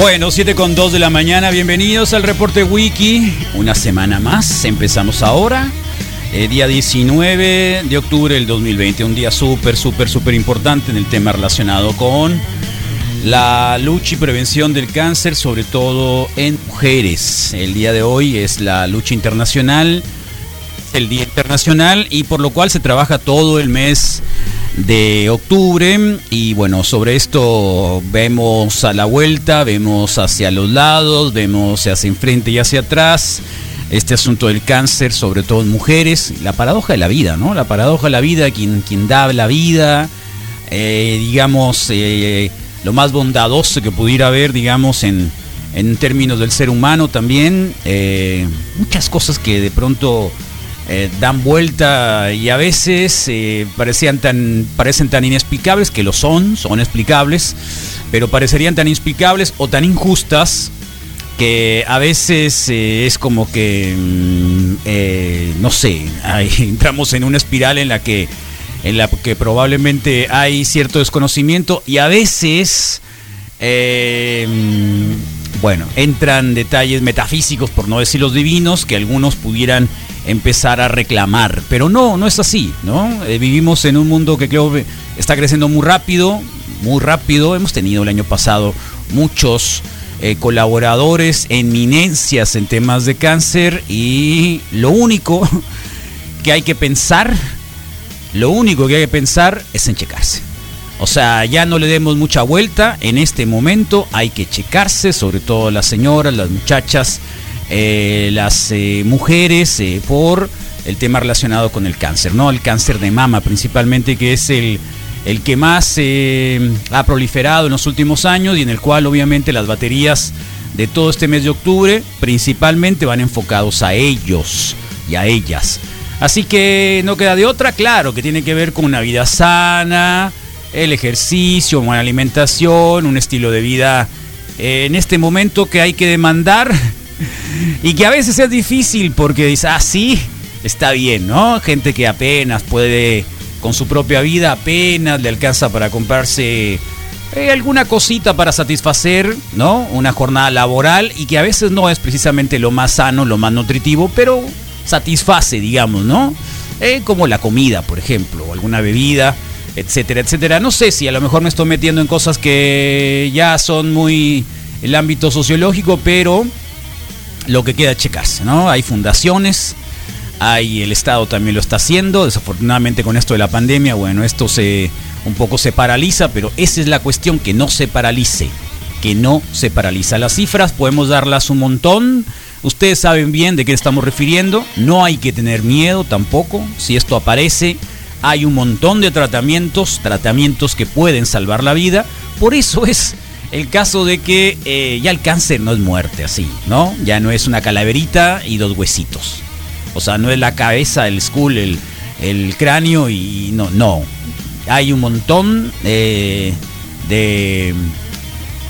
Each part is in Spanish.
Bueno, 7 con 2 de la mañana, bienvenidos al reporte Wiki. Una semana más, empezamos ahora. eh, día 19 de octubre del 2020, un día súper, súper, súper importante en el tema relacionado con la lucha y prevención del cáncer, sobre todo en mujeres. El día de hoy es la lucha internacional, el Día Internacional, y por lo cual se trabaja todo el mes de octubre y bueno, sobre esto vemos a la vuelta, vemos hacia los lados, vemos hacia enfrente y hacia atrás. Este asunto del cáncer, sobre todo en mujeres, la paradoja de la vida, ¿no? La paradoja de la vida, quien, quien da la vida, eh, digamos, eh, lo más bondadoso que pudiera haber, digamos, en, en términos del ser humano también. eh, muchas cosas que de pronto eh, dan vuelta y a veces eh, parecían tan, parecen tan inexplicables, que lo son, son explicables, pero parecerían tan inexplicables o tan injustas que a veces eh, es como que, mm, no sé, entramos en una espiral en la que en la que probablemente hay cierto desconocimiento y a veces mm, bueno, entran detalles metafísicos, por no decir los divinos, que algunos pudieran empezar a reclamar. Pero no, no es así, ¿no? Eh, vivimos en un mundo que creo está creciendo muy rápido, muy rápido. Hemos tenido el año pasado muchos eh, colaboradores, eminencias en temas de cáncer y lo único que hay que pensar, lo único que hay que pensar es en checarse. O sea, ya no le demos mucha vuelta. En este momento hay que checarse, sobre todo las señoras, las muchachas, eh, las eh, mujeres, eh, por el tema relacionado con el cáncer, ¿no? El cáncer de mama principalmente, que es el, el que más ha proliferado en los últimos años y en el cual obviamente las baterías de todo este mes de octubre principalmente van enfocados a ellos y a ellas. Así que no queda de otra, claro, que tiene que ver con una vida sana, el ejercicio, buena alimentación, un estilo de vida en este momento que hay que demandar y que a veces es difícil porque dice, ah, sí, está bien, ¿no? Gente que apenas puede, con su propia vida, apenas le alcanza para comprarse eh, alguna cosita para satisfacer, ¿no? Una jornada laboral y que a veces no es precisamente lo más sano, lo más nutritivo, pero satisface, digamos, ¿no? Eh, como la comida, por ejemplo, o alguna bebida, etcétera, etcétera. No sé si a lo mejor me estoy metiendo en cosas que ya son muy el ámbito sociológico, pero lo que queda checarse, ¿no? Hay fundaciones, hay el Estado también lo está haciendo, desafortunadamente con esto de la pandemia, bueno, esto se un poco se paraliza, pero esa es la cuestión, que no se paralice, que no se paraliza. Las cifras podemos darlas un montón, ustedes saben bien de qué estamos refiriendo, no hay que tener miedo tampoco, si esto aparece, hay un montón de tratamientos, tratamientos que pueden salvar la vida, por eso es el caso de que eh, ya el cáncer no es muerte así, ¿no? Ya no es una calaverita y dos huesitos. O sea, no es la cabeza, el skull, el, cráneo y no, no. Hay un montón eh, de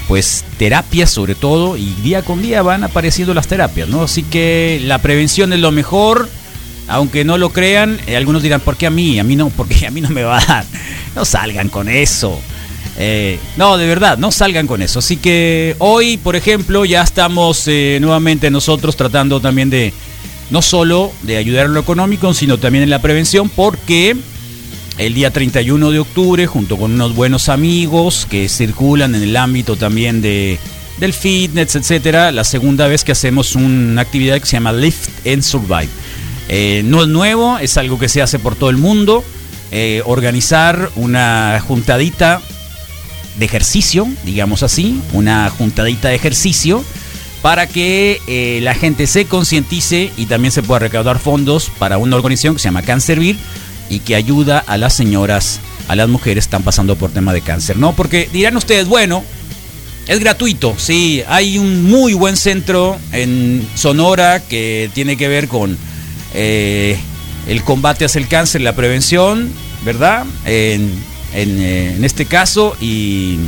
pues terapias sobre todo y día con día van apareciendo las terapias, ¿no? Así que la prevención es lo mejor, aunque no lo crean, eh, algunos dirán, ¿por qué a mí? A mí no, porque a mí no me va a dar. no salgan con eso. Eh, no, de verdad, no salgan con eso. Así que hoy, por ejemplo, ya estamos eh, nuevamente nosotros tratando también de no solo de ayudar en lo económico, sino también en la prevención, porque el día 31 de octubre, junto con unos buenos amigos que circulan en el ámbito también de, del fitness, etcétera, la segunda vez que hacemos una actividad que se llama Lift and Survive. Eh, no es nuevo, es algo que se hace por todo el mundo. Organizar una juntadita de ejercicio, digamos así, una juntadita de ejercicio para que eh, la gente se concientice y también se pueda recaudar fondos para una organización que se llama Cancervir y que ayuda a las señoras, a las mujeres que están pasando por tema de cáncer, ¿no? Porque dirán ustedes, bueno, es gratuito, sí, hay un muy buen centro en Sonora que tiene que ver con eh, el combate hacia el cáncer, la prevención, ¿verdad? Eh, en, este caso, y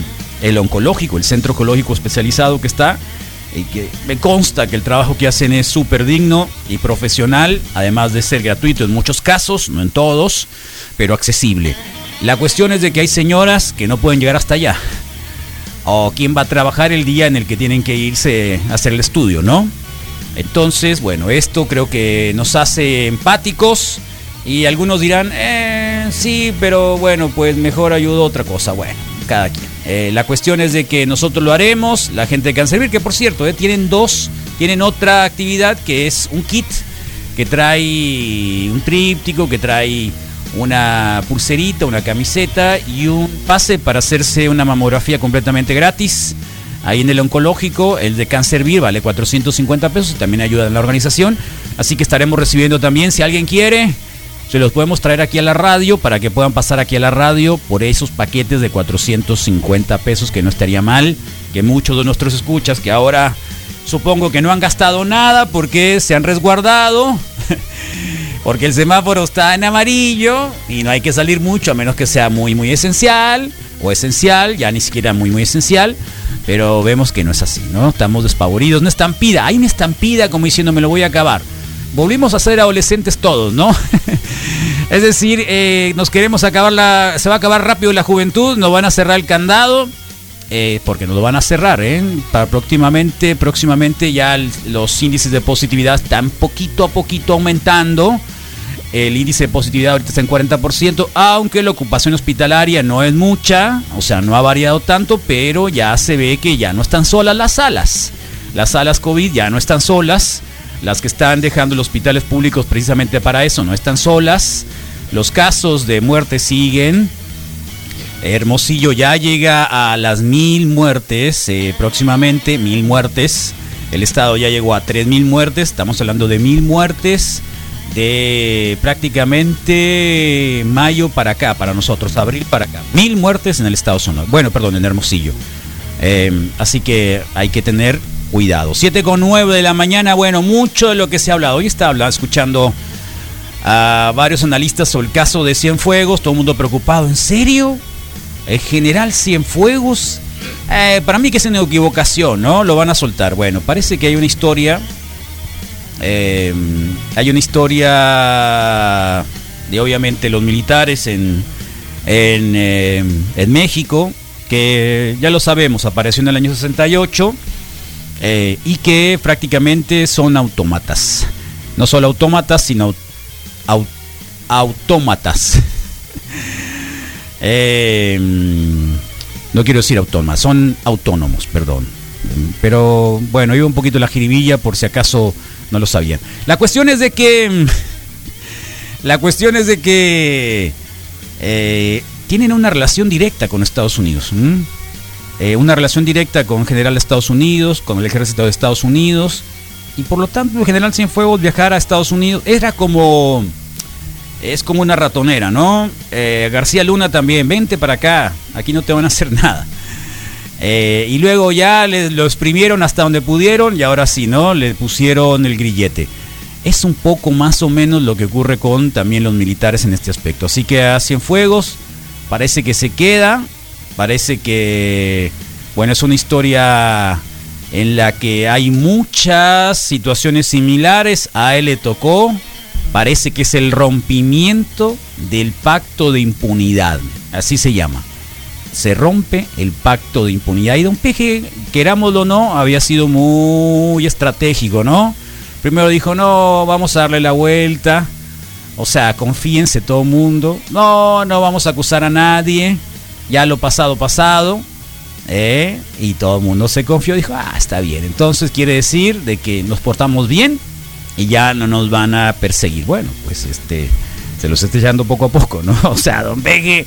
el oncológico, el centro oncológico especializado que está, y que me consta que el trabajo que hacen es súper digno y profesional, además de ser gratuito en muchos casos, no en todos, pero accesible. La cuestión es de que hay señoras que no pueden llegar hasta allá. O quién va a trabajar el día en el que tienen que irse a hacer el estudio, ¿no? Entonces, bueno, esto creo que nos hace empáticos y algunos dirán, eh, sí, pero bueno, pues mejor ayudo a otra cosa. Bueno, cada quien. Eh, la cuestión es de que nosotros lo haremos, la gente de Cancervir, que por cierto, eh, tienen dos, tienen otra actividad que es un kit que trae un tríptico, que trae una pulserita, una camiseta y un pase para hacerse una mamografía completamente gratis. Ahí en el oncológico, el de Cancervir vale 450 pesos y también ayuda en la organización. Así que estaremos recibiendo también, si alguien quiere, se los podemos traer aquí a la radio para que puedan pasar aquí a la radio por esos paquetes de 450 pesos, que no estaría mal. Que muchos de nuestros escuchas que ahora supongo que no han gastado nada porque se han resguardado. porque el semáforo está en amarillo y no hay que salir mucho a menos que sea muy muy esencial o esencial, ya ni siquiera muy muy esencial, pero vemos que no es así, ¿no? Estamos despavoridos, una estampida, hay una estampida como diciendo me lo voy a acabar. Volvimos a ser adolescentes todos, ¿no? es decir, eh, nos queremos acabar la, se va a acabar rápido la juventud, nos van a cerrar el candado, eh, porque nos lo van a cerrar, ¿eh? Para próximamente, próximamente ya los índices de positividad están poquito a poquito aumentando. El índice de positividad ahorita está en 40%, aunque la ocupación hospitalaria no es mucha, o sea, no ha variado tanto, pero ya se ve que ya no están solas las salas. Las salas COVID ya no están solas. Las que están dejando los hospitales públicos precisamente para eso no están solas. Los casos de muerte siguen. Hermosillo ya llega a las mil muertes eh, próximamente, mil muertes. El estado ya llegó a tres mil muertes. Estamos hablando de mil muertes de prácticamente mayo para acá, para nosotros, abril para acá. Mil muertes en el estado Sonora. Bueno, perdón, en Hermosillo. Eh, así que hay que tener cuidado. 7 con 9 de la mañana, bueno, mucho de lo que se ha hablado. Hoy está hablando, escuchando a varios analistas sobre el caso de Cienfuegos, todo el mundo preocupado. ¿En serio? ¿El general Cienfuegos? Eh, para mí que es una equivocación, ¿no? Lo van a soltar. Bueno, parece que hay una historia eh, hay una historia de obviamente los militares en, en, eh, en, México, que ya lo sabemos, apareció en el año 68 eh, y que prácticamente son autómatas. No solo autómatas, sino au, autómatas. no quiero decir autómatas, son autónomos, perdón. Pero bueno, iba un poquito la jiribilla por si acaso no lo sabían. La cuestión es de que. Mm, la cuestión es de que. Eh, tienen una relación directa con Estados Unidos. Eh, una relación directa con General de Estados Unidos, con el ejército de Estados Unidos. Y por lo tanto, el general Cienfuegos viajar a Estados Unidos era como. Es como una ratonera, ¿no? Eh, García Luna también, vente para acá, aquí no te van a hacer nada. Eh, y luego ya les, lo exprimieron hasta donde pudieron y ahora sí, ¿no? Le pusieron el grillete. Es un poco más o menos lo que ocurre con también los militares en este aspecto. Así que a Cienfuegos parece que se queda, parece que, bueno, es una historia en la que hay muchas situaciones similares. A él le tocó parece que es el rompimiento del pacto de impunidad. Así se llama. Se rompe el pacto de impunidad. Y Don Peje, querámoslo o no, había sido muy estratégico, ¿no? Primero dijo, no, vamos a darle la vuelta. O sea, confíense todo el mundo. No, no vamos a acusar a nadie. Ya lo pasado, pasado. ¿eh? Y todo el mundo se confió. Dijo, ah, está bien. Entonces quiere decir de que nos portamos bien y ya no nos van a perseguir. Bueno, pues este se los está echando poco a poco, ¿no? O sea, don Peje,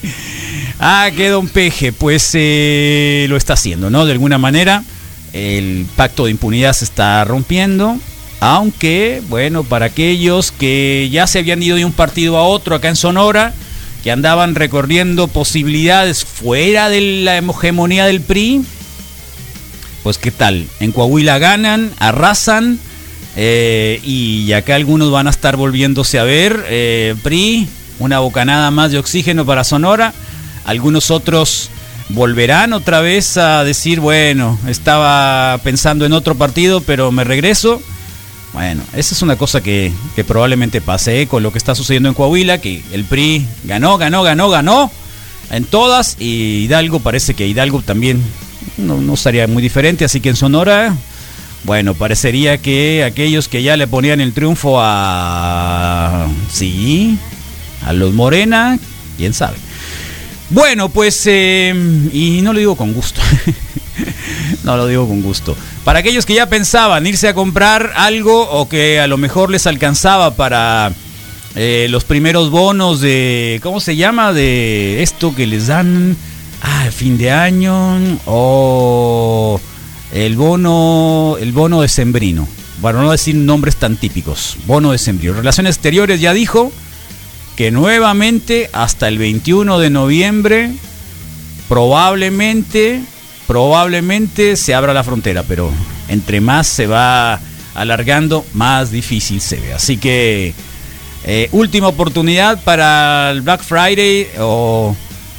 ah, que don Peje, pues eh, lo está haciendo, ¿no? De alguna manera, el pacto de impunidad se está rompiendo. Aunque, bueno, para aquellos que ya se habían ido de un partido a otro acá en Sonora, que andaban recorriendo posibilidades fuera de la hegemonía del PRI, pues qué tal, en Coahuila ganan, arrasan, eh, y acá algunos van a estar volviéndose a ver. Eh, PRI, una bocanada más de oxígeno para Sonora. Algunos otros volverán otra vez a decir, bueno, estaba pensando en otro partido, pero me regreso. Bueno, esa es una cosa que, probablemente pase con lo que está sucediendo en Coahuila, que el PRI ganó, ganó, ganó, ganó en todas y Hidalgo parece que Hidalgo también no, no estaría muy diferente, así que en Sonora bueno, parecería que aquellos que ya le ponían el triunfo a... Sí, a los Morena, quién sabe. Bueno, pues, eh, y no lo digo con gusto. no lo digo con gusto. Para aquellos que ya pensaban irse a comprar algo o que a lo mejor les alcanzaba para eh, los primeros bonos de, ¿cómo se llama? De esto que les dan a fin de año o el bono, el bono de sembrino. Para no decir nombres tan típicos. Bono de sembrino. Relaciones Exteriores ya dijo que nuevamente hasta el 21 de noviembre probablemente, probablemente se abra la frontera, pero entre más se va alargando, más difícil se ve. Así que eh, última oportunidad para el Black Friday o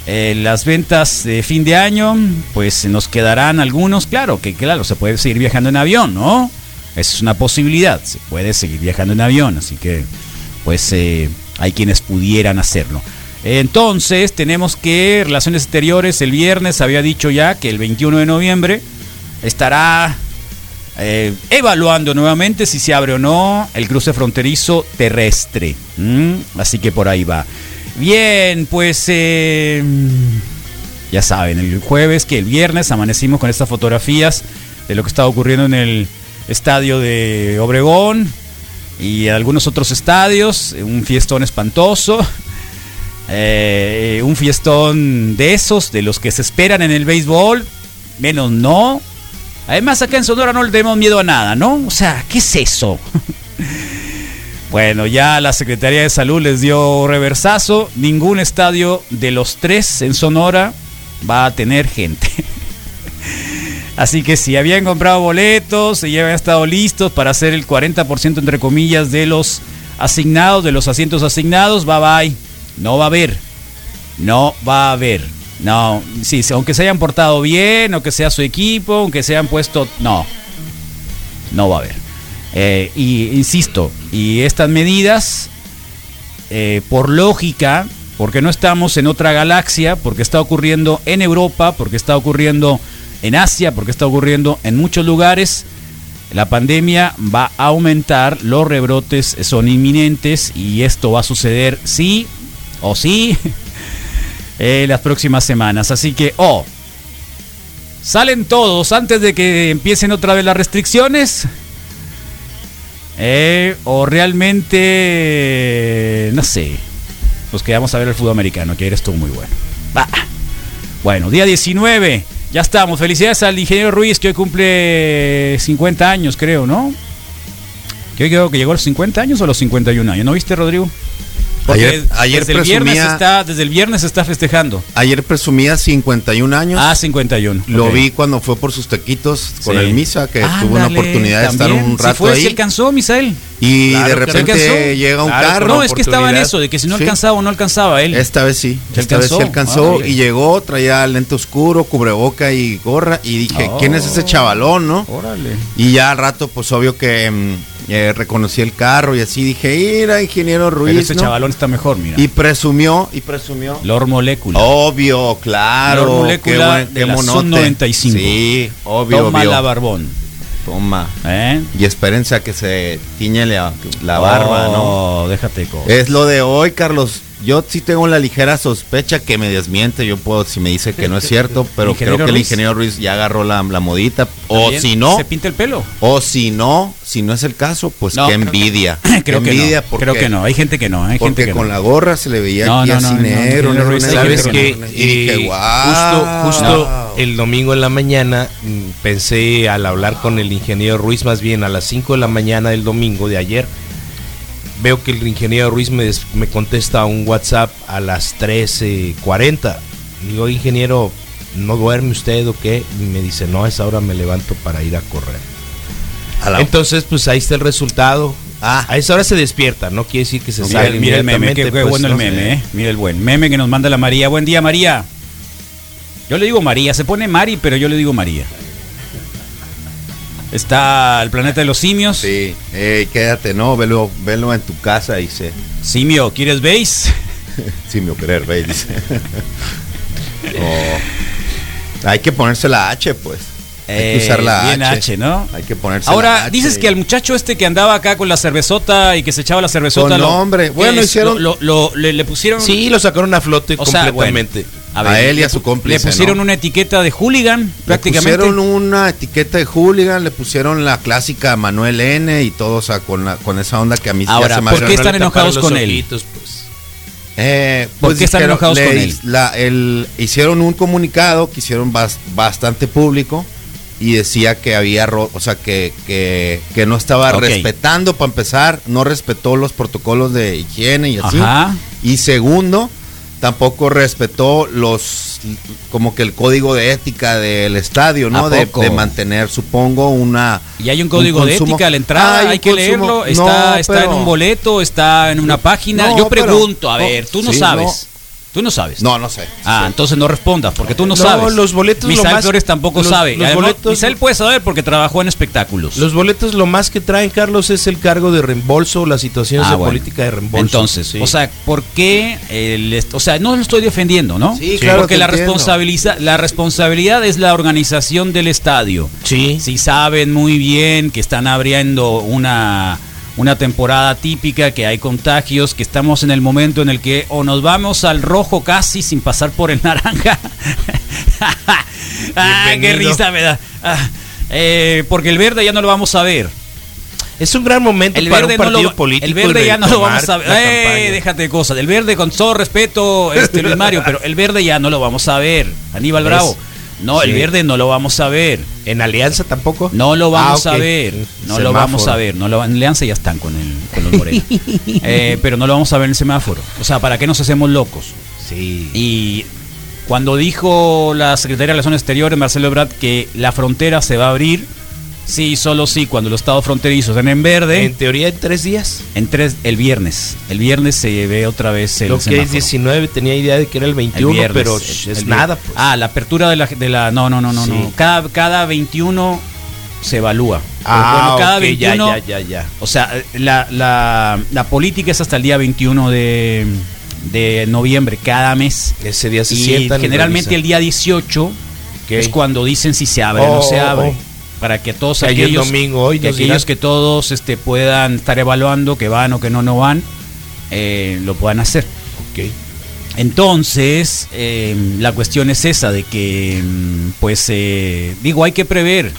eh, las ventas de fin de año, pues nos quedarán algunos, claro, que claro, se puede seguir viajando en avión, ¿no? Esa es una posibilidad, se puede seguir viajando en avión, así que pues eh, hay quienes pudieran hacerlo. Entonces tenemos que Relaciones Exteriores el viernes había dicho ya que el 21 de noviembre estará eh, evaluando nuevamente si se abre o no el cruce fronterizo terrestre. Así que por ahí va. Bien, pues eh, ya saben, el jueves que el viernes amanecimos con estas fotografías de lo que estaba ocurriendo en el estadio de Obregón y algunos otros estadios, un fiestón espantoso, eh, un fiestón de esos, de los que se esperan en el béisbol, menos no. Además acá en Sonora no le tenemos miedo a nada, ¿no? O sea, ¿qué es eso? Bueno, ya la Secretaría de Salud les dio reversazo. Ningún estadio de los tres en Sonora va a tener gente. Así que si habían comprado boletos, y ya habían estado listos para hacer el 40% entre comillas de los asignados, de los asientos asignados, bye bye. No va a haber. No va a haber. No, sí, aunque se hayan portado bien, o que sea su equipo, aunque se hayan puesto. No. No va a haber. Eh, y insisto, y estas medidas, eh, por lógica, porque no estamos en otra galaxia, porque está ocurriendo en Europa, porque está ocurriendo en Asia, porque está ocurriendo en muchos lugares, la pandemia va a aumentar, los rebrotes son inminentes y esto va a suceder sí o sí en las próximas semanas. Así que, oh, salen todos antes de que empiecen otra vez las restricciones. Eh, o realmente, no sé, pues que vamos a ver el fútbol americano, que eres tú muy bueno. Bueno, día 19, ya estamos. Felicidades al ingeniero Ruiz, que hoy cumple 50 años, creo, ¿no? Que hoy creo que llegó a los 50 años o a los 51 años. ¿No viste, Rodrigo? ayer, ayer desde, el viernes está, desde el viernes está festejando. Ayer presumía 51 años. Ah, 51. Lo vi cuando fue por sus taquitos con el Misa, que tuvo una oportunidad de estar un rato fue, ahí. ¿Se alcanzó, Misael? Y Claro, de repente alcanzó. llega un Claro, carro. No, es que estaba en eso, de que si no alcanzaba o no alcanzaba él. Esta vez sí, ¿Se esta vez sí alcanzó? alcanzó Ah, y llegó, traía lente oscuro, cubreboca y gorra y dije, Oh. ¿quién es ese chavalón, no? Órale. Y ya al rato, pues obvio que mm, eh, reconocí el carro y así dije, mira, ingeniero Pero Ruiz, ese ¿no? chavalón está mejor, mira. Y presumió, y presumió. Lord Molecula. Obvio, claro. Lord Molecula de la monote. Sun 95. Sí, obvio, Toma obvio. la barbón. Toma. ¿Eh? Y espérense a que se tiñe la, la barba, ¿no? Oh, déjate co- Es lo de hoy, Carlos. Yo sí tengo la ligera sospecha que me desmiente. Yo puedo, si me dice que no es cierto, pero creo que el ingeniero Ruiz ya agarró la, la modita. O si no, Se pinta el pelo. o si no, si no es el caso, pues No, qué creo que- envidia. Creo que envidia no. porque, Creo que no. Hay gente que no. Hay Porque gente que con no. la gorra se le veía No, aquí no, así no, no, negro. ¿Sabes que eh, justo, justo el domingo en la mañana mm, pensé al hablar con el ingeniero Ruiz, más bien a las 5 de la mañana del domingo de ayer, veo que el ingeniero Ruiz me, des- me contesta un WhatsApp a las 13.40. Digo, ingeniero, ¿no duerme usted o qué? Y me dice, no, a esa hora me levanto para ir a correr. A Entonces, pues ahí está el resultado. Ah. A esa hora se despierta, no quiere decir que se Mira, sale mira el meme, qué, pues, bueno el ¿no? meme, ¿eh? Mira el buen meme que nos manda la María. Buen día, María. Yo le digo María, se pone Mari, pero yo le digo María. Está el planeta de los simios. Sí, Ey, quédate, no, velo, velo en tu casa y se. Simio, ¿quieres veis? Me querer, ve, dice. Oh. Hay que ponerse la H, pues. Hay Eh, que usar la bien H. H, ¿no? Hay que ponerse la Ahora, H dices y- que al muchacho este que andaba acá con la cervezota y que se echaba la cervezota. Con lo- nombre. ¿qué Bueno, hicieron- Lo, lo- le, le pusieron. Sí, lo sacaron a flote O sea, completamente. A él y a le su cómplice, Le pusieron ¿no? una etiqueta de hooligan, Le prácticamente. pusieron una etiqueta de hooligan, le pusieron la clásica Manuel N y todo, o sea, con, la- con esa onda que a mí ya Ahora, se me ¿por qué están le enojados con él? pues. Eh, ¿Por qué están dijeron- enojados le- con él? la- el- hicieron un comunicado que hicieron bas- bastante público y decía que había, ro- o sea, que, que, que no estaba respetando, para empezar, no respetó los protocolos de higiene y así. Ajá. Y segundo, tampoco respetó los, como que el código de ética del estadio, ¿no? ¿A De, mantener, supongo, una... Y hay un código de ética a la entrada, Ah, hay que leerlo. No, Está, está pero- en un boleto, está en una página. No, Yo pero- pregunto, a ver, tú no sí, sabes. Tú no sabes. No, no sé. Ah, entonces no respondas, porque tú no, No, sabes. los boletos lo Misael más- Flores tampoco los- sabe. los Además, boletos- Misael puede saber porque trabajó en espectáculos. Los boletos lo más que traen, Carlos, es el cargo de reembolso, las situaciones Ah, de bueno. política de reembolso. Entonces, Sí. o sea, ¿por qué? el est- o sea, no lo estoy defendiendo, ¿no? Sí, claro, Porque te la, entiendo. responsabiliza- la responsabilidad es la organización del estadio. sí. Si saben muy bien que están abriendo una, una temporada típica, que hay contagios, que estamos en el momento en el que o nos vamos al rojo casi sin pasar por el naranja. ah, qué risa me da. Ah, eh, porque el verde ya no lo vamos a ver. Es un gran momento El para verde, un no partido lo, político. el verde ya no lo vamos a ver. Eh, déjate de cosas. El verde, con todo respeto, este Luis Mario, pero el verde ya no lo vamos a ver. Aníbal. Bravo. No, el verde no lo vamos a ver. ¿En Alianza tampoco? No lo vamos Ah, a ver. No lo vamos a ver. No lo, en Alianza ya están con, el, con los morenos. Eh, pero no lo vamos a ver en el semáforo. O sea, ¿para qué nos hacemos locos? Sí. Y cuando dijo la secretaria de Relaciones Exteriores, Marcelo Ebrard, que la frontera se va a abrir, sí, solo sí, cuando los estados fronterizos estén en verde, En teoría, en tres días. en tres, el viernes. El viernes se ve otra vez el Lo que es semáforo. 19, tenía idea de que era el El 21, viernes, pero el- sh, el es nada. Pues. Ah, la apertura de la, de la no, no, no, no, Sí. no. Cada, cada 21 se evalúa. Ah, Bueno, cada ok, 21 ya, ya, ya, ya. O sea, la, la, la política es hasta el día 21 de, de noviembre, cada mes. Ese día se y generalmente el día 18 es cuando dicen si se abre o no Oh, se abre. oh. Para que todos Que aquellos, domingo, hoy que, aquellos que todos este, puedan estar evaluando que van o que no, no van, eh, lo puedan hacer. Ok. Entonces, eh, la cuestión es esa, de que, mm, pues, eh, digo, hay que prever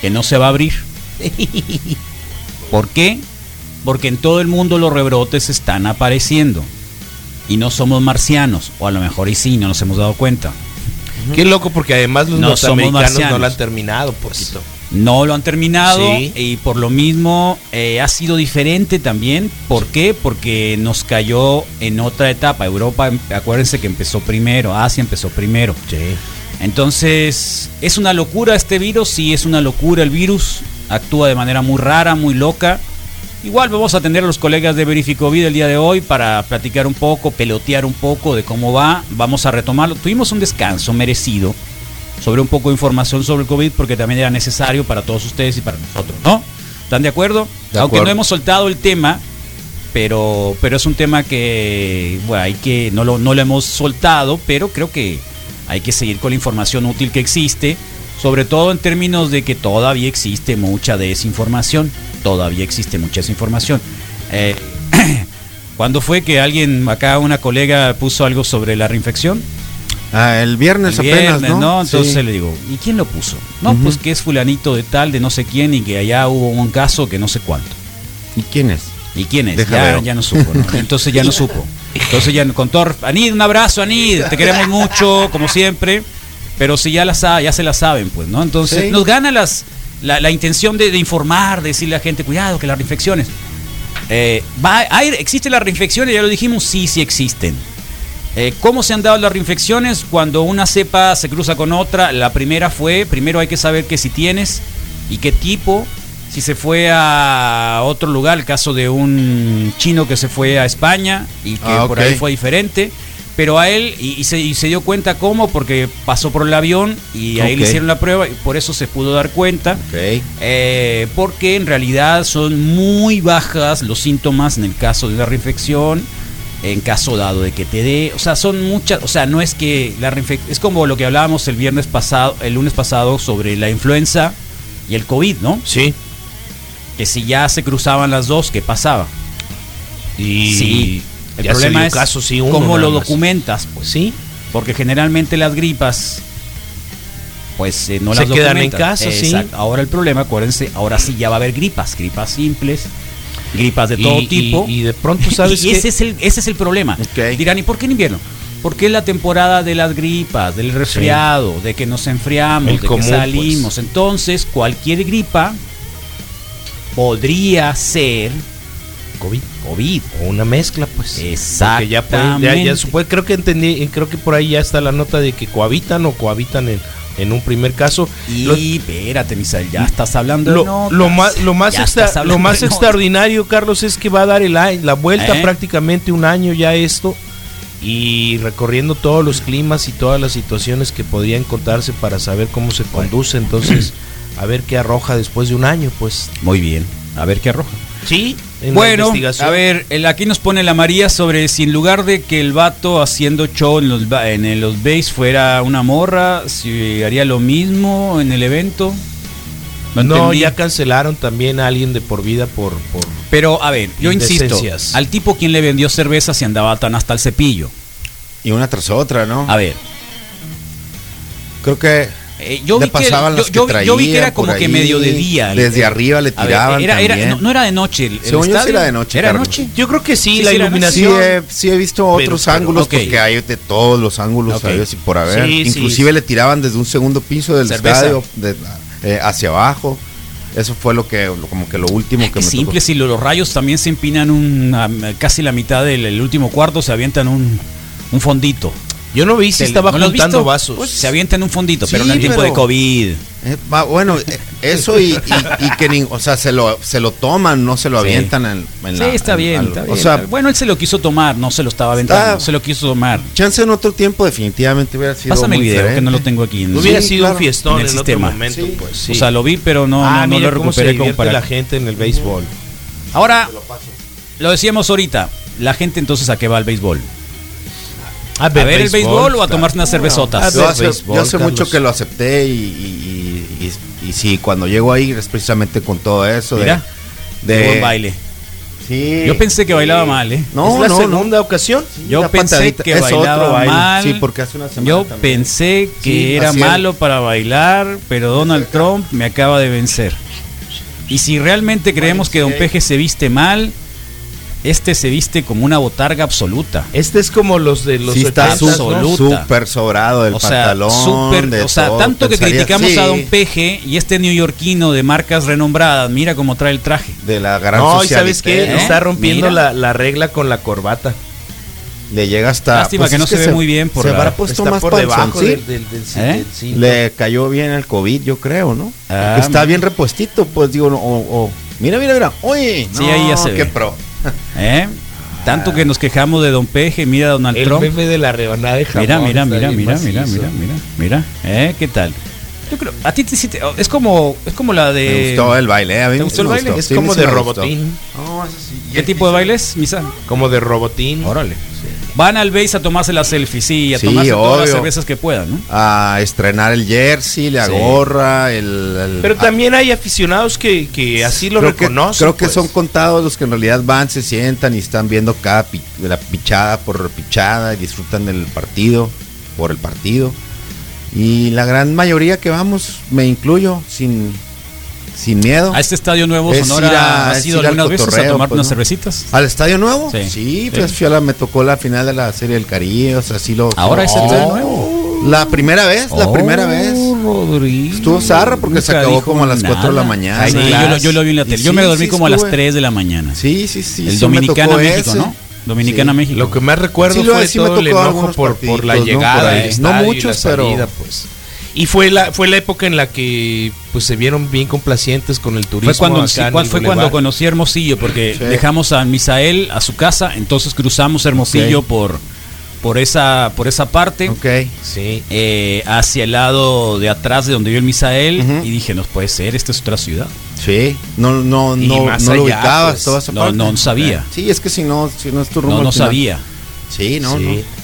que no se va a abrir. ¿Por qué? Porque en todo el mundo los rebrotes están apareciendo. Y no somos marcianos, o a lo mejor y sí, no nos hemos dado cuenta. Qué loco, porque además los No norteamericanos no lo han terminado, poquito. No lo han terminado Sí. y por lo mismo eh, ha sido diferente también. ¿Por qué? Porque nos cayó en otra etapa. Europa, acuérdense que empezó primero, Asia empezó primero. Sí. Entonces, ¿es una locura este virus? Sí, es una locura el virus. Actúa de manera muy rara, muy loca. Igual vamos a tener a los colegas de Verificovid el día de hoy para platicar un poco, pelotear un poco de cómo va. Vamos a retomarlo. Tuvimos un descanso merecido sobre un poco de información sobre el COVID porque también era necesario para todos ustedes y para nosotros, ¿no? ¿Están de acuerdo? De Aunque acuerdo. no hemos soltado el tema, pero, pero es un tema que, bueno, hay que, no lo, no lo hemos soltado, pero creo que hay que seguir con la información útil que existe, sobre todo en términos de que todavía existe mucha desinformación, todavía existe mucha desinformación. Eh, ¿Cuándo fue que alguien, acá una colega puso algo sobre la reinfección? Ah, el viernes El apenas, viernes, ¿no? Entonces Sí. le digo, ¿y quién lo puso? No, pues que es fulanito de tal, de no sé quién, y que allá hubo un caso que no sé cuánto. ¿Y quién es? ¿Y quién es? Ya, ya no supo, ¿no? Entonces ya no supo. Entonces ya con todo, Anid, un abrazo, Anid, te queremos mucho, como siempre, pero si ya la sa- ya se la saben, pues, ¿no? Entonces Sí. nos gana las la, la intención de, de informar, de decirle a la gente, cuidado, que las reinfecciones. Eh, va, hay- ¿Existen las reinfecciones? Ya lo dijimos, sí, sí existen. Eh, ¿Cómo se han dado las reinfecciones? Cuando una cepa se cruza con otra, la primera fue, primero hay que saber que si tienes y qué tipo, si se fue a otro lugar, el caso de un chino que se fue a España y que Ah, por ahí fue diferente, pero a él, y, y se, y se dio cuenta cómo, porque pasó por el avión y ahí le Ok. hicieron la prueba y por eso se pudo dar cuenta. Ok. Eh, porque en realidad son muy bajas los síntomas en el caso de una reinfección, en caso dado de que te dé, o sea, son muchas, o sea, no es que la reinfección, es como lo que hablábamos el viernes pasado, el lunes pasado sobre la influenza y el COVID, ¿no? Sí. Que si ya se cruzaban las dos, ¿qué pasaba? Y sí, el ya problema es caso, sí, uno cómo lo más. documentas, pues Sí. porque generalmente las gripas pues eh, no Se las quedan en casa, sí. Ahora el problema, acuérdense, ahora sí ya va a haber gripas, gripas simples, gripas de todo y- tipo. y de pronto, ¿sabes y ese es el ese es el problema. Dirán, ¿y por qué en invierno? Porque es la temporada de las gripas, del resfriado, de que nos enfriamos, El de común, que salimos. pues. Entonces, cualquier gripa podría ser COVID. COVID. O una mezcla, pues. Ya, ya, ya creo que entendí, creo que por ahí ya está la nota de que cohabitan o cohabitan en, en un primer caso. Y Lo- espérate, Misael, ya estás hablando de Lo, notas. lo más, lo más, extra- lo más de notas. extraordinario, Carlos, es que va a dar el, la vuelta ¿Eh? prácticamente un año ya esto y recorriendo todos los climas y todas las situaciones que podía encontrarse para saber cómo se conduce. Entonces, a ver qué arroja después de un año, pues. Muy bien. A ver qué arroja. Sí, en la Bueno, investigación. a ver, el- aquí nos pone la María sobre si en lugar de que el vato haciendo show en los, ba- en los bass fuera una morra, si haría lo mismo en el evento. No, ya cancelaron también a alguien de por vida por, por Pero, a ver, yo insisto, al tipo quien le vendió cerveza se andaba tan hasta el cepillo. Y una tras otra, ¿no? A ver, Creo que eh, yo, le vi que, pasaban yo, las que yo vi- yo vi que era como que medio de día. desde arriba le ver, tiraban era, era- también. no, no era de noche. El, el Según yo sí era de noche, ¿Era de Carlos. noche? Yo creo que sí, Sí, la iluminación. he, sí he visto otros pero, ángulos porque hay de todos los ángulos y por haber. Sí, Inclusive sí. le tiraban desde un segundo piso del Cerveza. estadio de- eh, hacia abajo. Eso fue lo que, lo- como que lo último que me simple, tocó. si lo- los rayos también se empinan un, a- casi la mitad del el último cuarto, se avientan un, un fondito. Yo no vi si estaba ¿no juntando vasos. Pues, se avientan un fondito, Sí, pero no en tiempo pero- de COVID. Eh, va, bueno, eh, eso y, y- y que, nin- o sea, se lo, se lo toman, no se lo Sí. avientan en, en Sí, la- está en- bien, al- está O bien, sea, está bueno, él se lo quiso tomar, no se lo estaba aventando, Está- se lo quiso tomar. chance en otro tiempo definitivamente hubiera sido Pásame el muy video, que no lo tengo aquí. en- Hubiera Sí, sido claro. un fiestón En en, el otro momento, Sí. pues sí. O sea, lo vi, pero no, ah, no, no lo cómo se recuperé como para... la gente en el béisbol. Ahora, lo decíamos ahorita, la gente entonces a qué va al béisbol. ¿A ver el béisbol o a tomarse unas cervezotas? Yo hace, béisbol, yo hace mucho que lo acepté y, y, y- y- y sí, cuando llego ahí es precisamente con todo eso. de- Mira, de, buen baile. Sí. Yo pensé que bailaba mal, ¿eh? No, ¿Es la no, segunda ocasión? Yo pensé patadita. que Es bailaba mal. Sí, porque hace una semana Yo también. pensé que Sí, era malo para bailar, pero Donald Trump me acaba de vencer. Y si realmente creemos que Don Peje se viste mal, este se viste como una botarga absoluta. Este es como los de los sí está 80s, ¿no? absoluta. súper sobrado el o sea, pantalón. súper- de o sea, todo, tanto que pensaría- criticamos sí, a Don Peje y este neoyorquino de marcas renombradas, mira cómo trae el traje. De la gran No, y sabes qué, ¿no? está rompiendo ¿Eh? La, la regla con la corbata. Le llega hasta. Lástima que es no se ve muy bien por se la- habrá puesto está más por debajo del, del, del, ¿Eh? del cinto. Le cayó bien el COVID, yo creo, ¿no? Ah, está bien repuestito, pues digo, o, o- Mira, mira, mira. Oye, Sí, ahí ya se qué ve. pro. ¿Eh? Tanto que nos quejamos de Don Peje, mira a Donald El Trump. meme de la rebanada de jamón. Mira, mira, mira, mira, mira, mira, mira, mira. ¿Eh? ¿Qué tal? Yo creo, a ti te, sí te- es como es como la Me de gustó el baile, a mí ¿Te me gustó el baile? gustó. Es Sí, como de me robotín. No, eso sí. ¿Qué tipo de bailes, Misa? Como de robotín. Órale. Van al base a tomarse la selfie, sí, a Sí, tomarse todas las cervezas que puedan, ¿no? A estrenar el jersey, la Sí. gorra, el... el- Pero también hay aficionados que, que así lo creo que- reconocen. creo que pues. son contados los que en realidad van, se sientan y están viendo cada pi- la pichada por pichada y disfrutan del partido por el partido. Y la gran mayoría que vamos, me incluyo, sin, sin miedo. A este estadio nuevo Es Sonora ir a- has ido algunas veces a tomarte pues, unas ¿no? cervecitas. ¿Al estadio nuevo? Sí. Sí, pues Sí. fui a la, me tocó la final de la Serie del Caribe, o sea, sí lo... Ahora es el estadio nuevo. La primera vez, la Oh, primera vez. Rodrigo. Estuvo zarra porque se acabó como a las nada. 4 de la mañana. Sí, Ay, yo, lo, yo lo vi en la Y tele. Yo sí, me dormí sí como a las estuve. 3 de la mañana. Sí, sí, sí. el sí Dominicana México, ese. ¿no? Dominicana Sí. México. Lo que más recuerdo Sí, fue sí me todo el tocó enojo por, por la llegada Por ahí. No y muchos, pero- salida, pues. Y fue la fue la época en la que pues se vieron bien complacientes con el turismo. Fue cuando, acá sí, cuál- fue cuando conocí a Hermosillo, porque Sí. dejamos a Misael a su casa, entonces cruzamos Hermosillo por, por, esa, por esa parte, Ok. Sí. eh, hacia el lado de atrás de donde vio el Misael, y dije, no puede ser, esta es otra ciudad. Sí. No, no, Y no, más no lo ubicabas pues. toda esa No, parte. no sabía. Sí, es que si no, si no es tu rumbo. No, no sabía. Sí, no, Sí. no.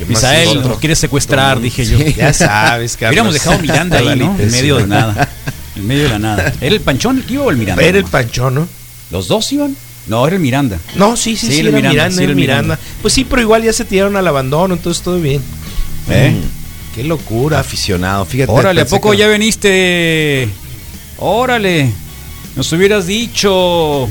¿Qué más Misael nos quiere secuestrar, dije yo. Sí. Ya sabes, Carlos. Hubiéramos dejado Miranda ahí, ¿no? En medio de nada. En medio de la nada. ¿Era el Panchón el que iba o el Miranda? Era el Panchón, ¿no? ¿Los dos iban? No, era el Miranda. No, sí, sí, Sí, sí, el era Miranda, Miranda, sí, era el Miranda. Miranda. Pues sí, pero igual ya se tiraron al abandono, entonces todo bien. ¿Eh? Qué locura. Aficionado, fíjate. Órale, ¿a poco que- ya veniste? Órale, nos hubieras dicho.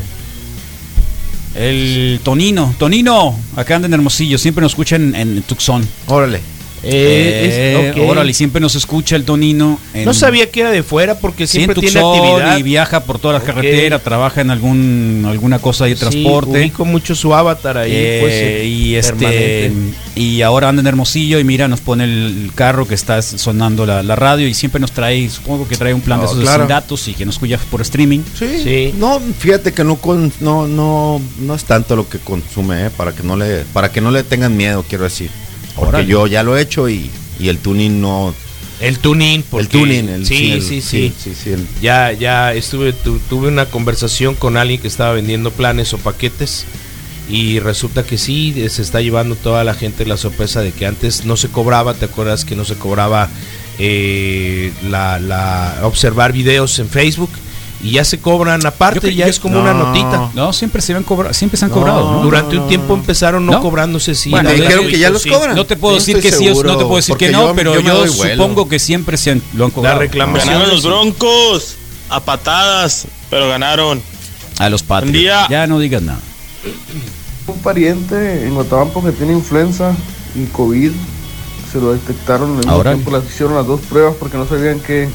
El Tonino. Tonino, acá anda en Hermosillo, siempre nos escucha en, en Tucson. Órale. Eh, es- ok. Órale, siempre nos escucha el Tonino. en- No sabía que era de fuera porque sí, siempre tiene actividad. y viaja por toda la Ok. carretera, trabaja en algún alguna cosa de Sí, transporte. ubico mucho su avatar ahí. Eh, pues, eh, y este y ahora anda en Hermosillo y mira nos pone el carro que está sonando la, la radio y siempre nos trae supongo que trae un plan de esos de claro. sin datos y que nos escucha por streaming Sí. Sí. No, fíjate que no con, no no no es tanto lo que consume, ¿eh? para que no le para que no le tengan miedo, quiero decir. Porque yo ya lo he hecho y, y el tuning no El tuning. porque- el tuning, el, sí, el- sí, sí, sí, sí, el- Ya, ya estuve, tu- tuve una conversación con alguien que estaba vendiendo planes o paquetes y resulta que sí, se está llevando toda la gente la sorpresa de que antes no se cobraba, ¿te acuerdas que no se cobraba eh, la, la observar videos en Facebook? Y ya se cobran aparte, Yo cre- ya yo- es como una no. notita. no siempre se han cobrado siempre se han No, cobrado ¿no? Durante un tiempo empezaron no, No. cobrándose, sí. Bueno, la dijeron que ya los sí. cobran. no te puedo decir que sí no te puedo decir que no yo- pero yo yo, supongo que siempre se han, lo han cobrado reclamación. Ganaron los. Broncos a patadas, pero ganaron. a los patrios ya no digas nada Un pariente en Guatabampo que tiene influenza y COVID se lo detectaron mismo Ahora. tiempo, las hicieron las dos pruebas porque no sabían qué,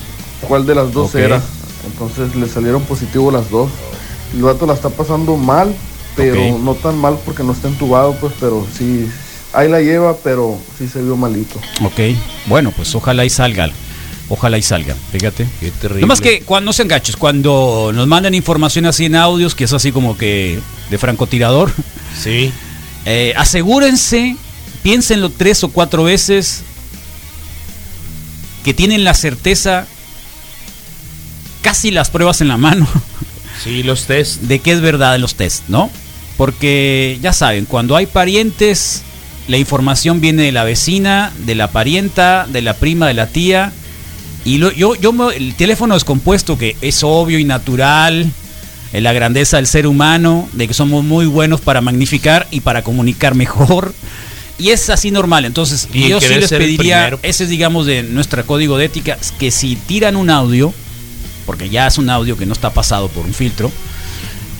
cuál de las dos era. Entonces le salieron positivo las dos. El vato la está pasando mal, pero Ok. no tan mal porque no está entubado, pues, pero sí, ahí la lleva, pero sí se vio malito. Ok, bueno, pues ojalá y salga. Ojalá y salga, fíjate. Qué terrible. No más que cuando no se enganches, cuando nos mandan información así en audios, que es así como que de francotirador, Sí. eh, asegúrense, piénsenlo tres o cuatro veces, que tienen la certeza, casi las pruebas en la mano, Sí, los test. de que es verdad los test, ¿no? Porque ya saben, cuando hay parientes, la información viene de la vecina, de la parienta, de la prima, de la tía. Y lo- yo, yo me- el teléfono descompuesto, que es obvio y natural, en la grandeza del ser humano, de que somos muy buenos para magnificar y para comunicar mejor. Y es así normal. Entonces, Y yo sí les pediría, pues. ese es digamos de nuestro código de ética, que si tiran un audio, porque ya es un audio que no está pasado por un filtro,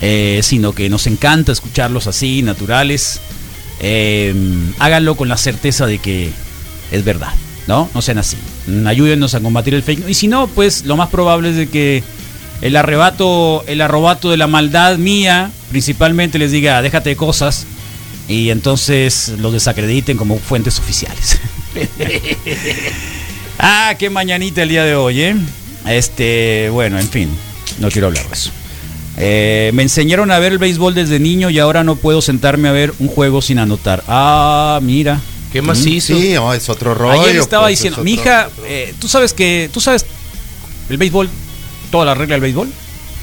eh, sino que nos encanta escucharlos así, naturales. eh, háganlo con la certeza de que es verdad, ¿no? No sean así. Mm, Ayúdennos a combatir el fake. Y si no, pues lo más probable es de que el arrebato, el arrobato de la maldad mía, principalmente les diga, déjate de cosas, y entonces los desacrediten como fuentes oficiales. ah, qué mañanita el día de hoy, ¿eh? Este, bueno, en fin, no quiero hablar de eso. Eh, me enseñaron a ver el béisbol desde niño y ahora no puedo sentarme a ver un juego sin anotar. Ah, mira. ¿Qué más Mm, hizo? Sí, no, es otro rollo. Ayer estaba pues, diciendo, es mi otro- hija, eh, tú sabes que, tú sabes el béisbol, toda la regla del béisbol.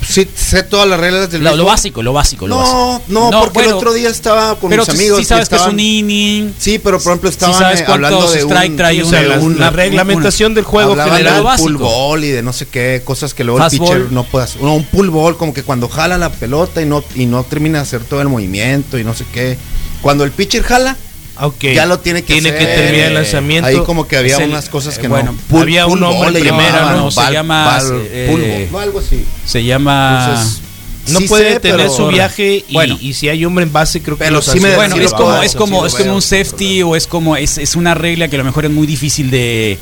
Sí, sé todas las reglas del Lo, lo básico, lo básico, lo No, básico. no, porque el otro día estaba con pero mis amigos. sí sabes que es un inning. Sí, pero por ejemplo estaban sabes eh, hablando de strike un, trae o una- sea, reglamentación del juego general. básico. pull ball y de no sé qué, cosas que luego el pitcher no puede hacer. No, un pull ball, como que cuando jala la pelota y no, y no termina de hacer todo el movimiento y no sé qué. Cuando el pitcher jala, Ok. ya lo tiene que Tiene hacer. que terminar el Eh, lanzamiento. Ahí como que había el- unas cosas que eh, no. bueno, había un primera, llamaban, ¿no? Se llama, eh, no, algo así. Se llama. Entonces, no sí puede sé, tener pero- su viaje y, Bueno. y si hay hombre en base creo que Pero los sí me- bueno, es lo como, es como, es como un safety o es como, es, es una regla que a lo mejor es muy difícil de.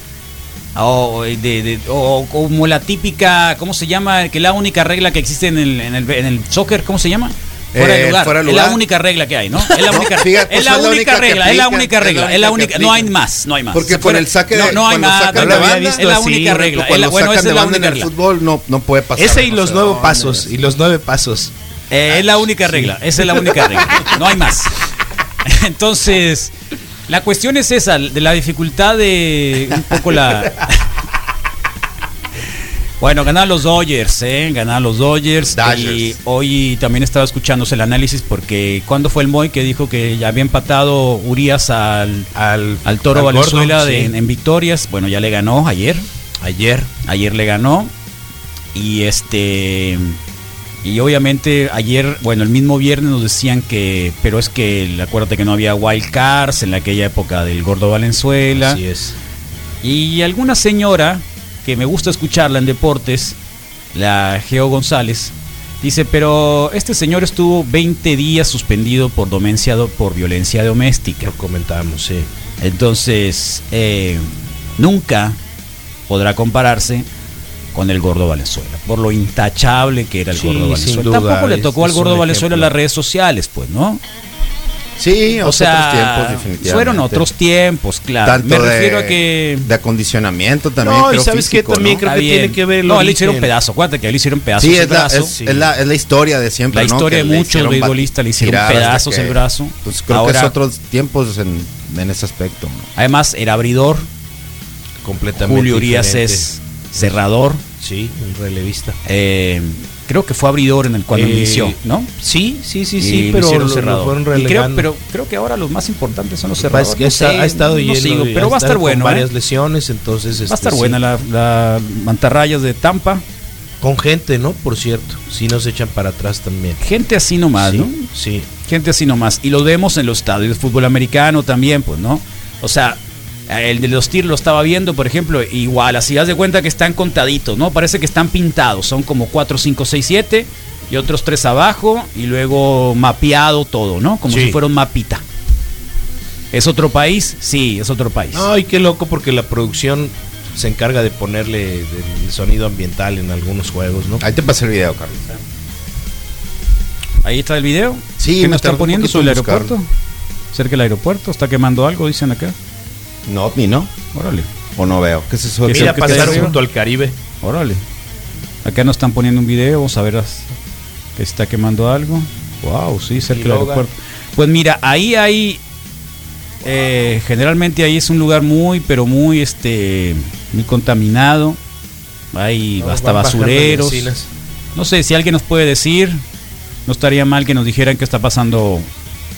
O, de, de- o como la típica, ¿cómo se llama? Que la única regla que existe en el, en el, en el soccer, ¿cómo se llama? Fuera de Eh, lugar. fuera de Es la única regla que hay, ¿no? Es la No, única, fíjate, es pues la es la única única regla, es la única regla, es la única única, no hay más, no hay más. Porque fuera- el saque de no, no hay más, no banda, visto, es la así, única regla. Es la, bueno, sacan esa de es la banda en única el regla. fútbol no, no puede pasar. Ese y los nueve pasos. Y los nueve pasos. Eh, es la única regla, esa es la única regla, no hay más. Entonces, la cuestión es esa, de la dificultad de un poco la... Bueno, ganaron los Dodgers, ¿eh? Ganaron los Dodgers. Dodgers. Y hoy también estaba escuchándose el análisis porque ¿cuándo fue el Moy que dijo que ya había empatado Urias al, Al, al Toro al Valenzuela de- sí. en victorias? Bueno, ya le ganó ayer. Ayer. Ayer le ganó. Y este. Y obviamente ayer, bueno, el mismo viernes nos decían que. Pero es que acuérdate que no había wild cards en aquella época del Gordo Valenzuela. Así es. Y alguna señora que me gusta escucharla en deportes, la Geo González, dice, pero este señor estuvo 20 días suspendido por domencia do- por violencia doméstica. Lo comentamos, sí. Entonces, eh, nunca podrá compararse con el Gordo Valenzuela, por lo intachable que era el Sí, Gordo Valenzuela. duda, Tampoco le tocó al Gordo Valenzuela ejemplo. las redes sociales, pues, ¿no? Sí, O otros sea, tiempos, definitivamente. fueron otros tiempos, claro. Tanto Me de- refiero a que... De acondicionamiento también. No, y ¿sabes qué? físico, También ¿no? creo que tiene que ver No, le hicieron pedazo, acuérdate que le hicieron pedazos Sí, el es la, brazo. es, es la, es la historia de siempre. La historia Que de muchos beisbolistas le hicieron pedazos el brazo. Pues creo Ahora- que es otros tiempos en, en ese aspecto. ¿no? Además, era abridor. Completamente Julio Urias diferente. es cerrador. Sí, un relevista. Eh, creo que fue abridor en el cuando Eh, inició, ¿no? Sí, sí, sí, sí, pero lo, lo fueron Y creo, pero creo que ahora los más importantes son los cerradores. que No está- sé, ha estado no lleno sigo, pero va a estar con bueno. ¿eh? varias lesiones, entonces Va a este, estar sí. buena la, la mantarrayas de Tampa. Con gente, ¿no? Por cierto, si nos echan para atrás también. Gente así nomás, sí, ¿no? sí. Gente así nomás. Y lo vemos en los estadios de fútbol americano también, pues, ¿no? O sea, el de los tiros lo estaba viendo, por ejemplo, igual, así das de cuenta que están contaditos, ¿no? Parece que están pintados. Son como 4, 5, 6, 7 y otros tres abajo y luego mapeado todo, ¿no? Como Sí. si fuera un mapita. ¿Es otro país? Sí, es otro país. Ay, qué loco porque la producción se encarga de ponerle el sonido ambiental en algunos juegos, ¿no? Ahí te pasé el video, Carlos. Ahí está el video. Sí, ¿Qué me están poniendo sobre el aeropuerto? Cerca del aeropuerto, está quemando algo, dicen acá. No, ni no. Órale. O no veo. ¿Qué es eso? ¿Qué es Mira, pasar junto al Caribe. Órale. Acá nos están poniendo un video, vamos a ver que está quemando algo. Wow, sí, cerca del aeropuerto. Pues mira, ahí hay eh, generalmente ahí es un lugar muy, pero muy este muy contaminado. Hay No, hasta basureros. No sé si alguien nos puede decir. No estaría mal que nos dijeran qué está pasando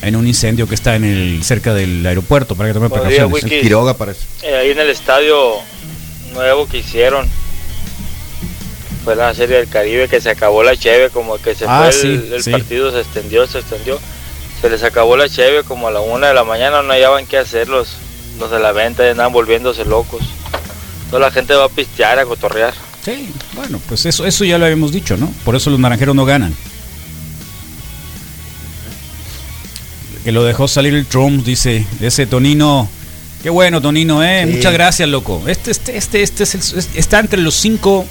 en un incendio que está en el cerca del aeropuerto para que tomen precauciones. Wiki. Quiroga parece. Eh, ahí en el estadio nuevo que hicieron fue la serie del Caribe que se acabó la cheve como que se Ah, fue sí, el, el sí. partido se extendió se extendió se les acabó la cheve como a la una de la mañana no hallaban qué hacer los los de la venta ya andaban volviéndose locos toda la gente va a pistear a cotorrear Sí, bueno, pues eso, eso ya lo habíamos dicho, ¿no? Por eso los naranjeros no ganan. Que lo dejó salir el Trump, dice, ese Tonino. Qué bueno, Tonino, ¿eh? Sí. Muchas gracias, loco. Este, este, este, este es el- es- está entre los cinco,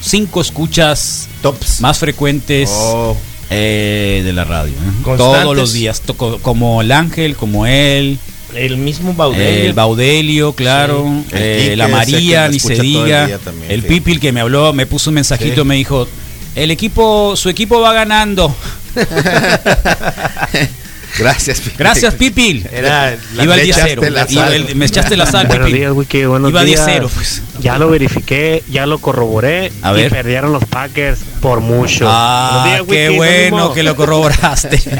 cinco escuchas Tops. más frecuentes Oh, eh, de la radio. ¿eh? Todos los días, to- como el Ángel, como él, El mismo Baudelio. el Baudelio, claro. Sí. El eh, la María, ni se diga. también, el sí. Pipil que me habló, me puso un mensajito, Sí. me dijo, El equipo, su equipo va ganando. Gracias, Pipil. Gracias, Pipil. Era la Iba al me 10-0. echaste la Iba sal. el- Me echaste la sal, Buenos Pipil. días, Wiki. Buenos Iba días. 10-0, pues. Ya lo verifiqué, ya lo corroboré. A y ver. perdieron los Packers por mucho. Ah, qué bueno que lo corroboraste.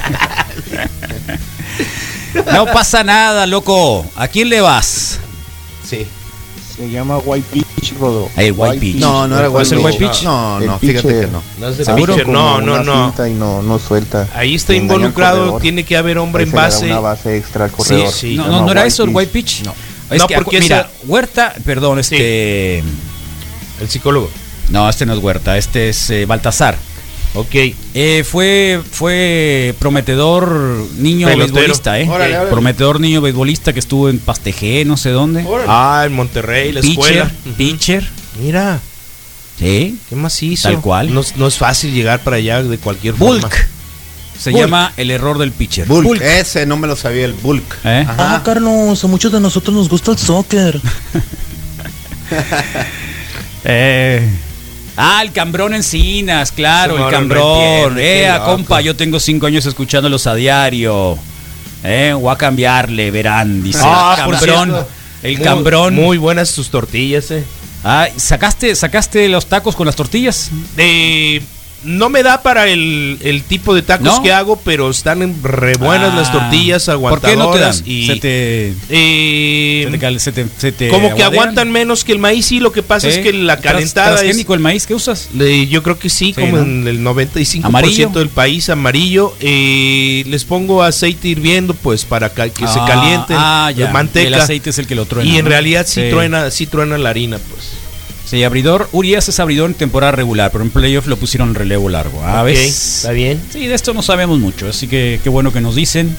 no pasa nada, loco. ¿A quién le vas? Sí. Se llama White Peach, Rodo. El White Peach. No, no era ¿Cuál es el White White Peach. Peach? No, El no, fíjate que no. No es ¿Seguro? No, no, no. y no, no suelta. Ahí está Engaña involucrado, tiene que haber hombre en base. Una base extra al corredor. Sí, sí. No, no, no era White eso el Peach. White Pitch. No. Es No, que, porque mira, esa- Huerta, perdón, este. El psicólogo. No, este no es Huerta, este es eh, Baltasar. Ok. Eh, fue, fue prometedor niño Pelotero. beisbolista, ¿eh? Órale, órale. Prometedor niño beisbolista que estuvo en Pastejé, no sé dónde. Ah, en Monterrey, la Pitcher, escuela. pitcher. Mira, Sí. ¿qué más hizo? Tal cual. No, no es fácil llegar para allá de cualquier forma. Bulk. Se Bulk. llama el error del pitcher. Bulk. Ese no me lo sabía, el Bulk. ¿Eh? Ajá. Carlos, a muchos de nosotros nos gusta el soccer. Eh. Ah, el Cambrón Encinas, claro, el no, no Cambrón. qué eh, compa, yo tengo cinco años escuchándolos a diario. Eh, voy a cambiarle, verán, dice. Ah, por Cambrón. El Muy- Cambrón. Muy buenas tus tortillas, eh. Ah, ¿sacaste, ¿sacaste los tacos con las tortillas? Eh, no me da para el, el tipo de tacos ¿No? que hago, pero están en re buenas Ah, las tortillas, ¿Por qué no te dan? aguantadoras y se te, eh, se te se te- se te como que aguantan menos que el maíz y lo que pasa ¿Sí? es que la Tras- calentada es transgénico el maíz que usas? Yo creo que sí, Sí, como ¿no? en el 95% ¿Amarillo? del país amarillo. Eh, les pongo aceite hirviendo, pues para que se Ah, calienten. Ah, ya. Manteca. El aceite es el que lo truena. y en realidad sí, truena, sí truena la harina, pues. Sí, abridor. Urias es abridor en temporada regular, pero en playoff lo pusieron en relevo largo. A Ok, ver. está bien. Sí, de esto no sabemos mucho, así que qué bueno que nos dicen,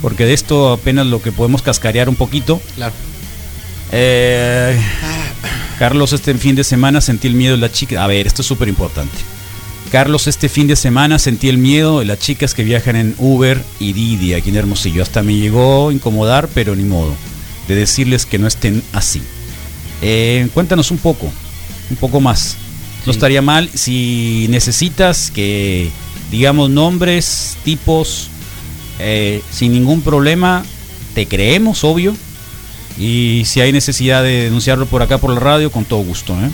porque de esto apenas lo que podemos cascarear un poquito. Claro. Eh, Carlos, este fin de semana sentí el miedo de las chicas. A ver, esto es súper importante. Carlos, este fin de semana sentí el miedo de las chicas que viajan en Uber y Didi aquí en Hermosillo. Hasta me llegó a incomodar, pero ni modo, de decirles que no estén así. Eh, cuéntanos un poco, un poco más. No estaría mal si necesitas que digamos nombres, tipos, eh, sin ningún problema, te creemos, obvio. Y si hay necesidad de denunciarlo por acá por la radio, con todo gusto, ¿eh?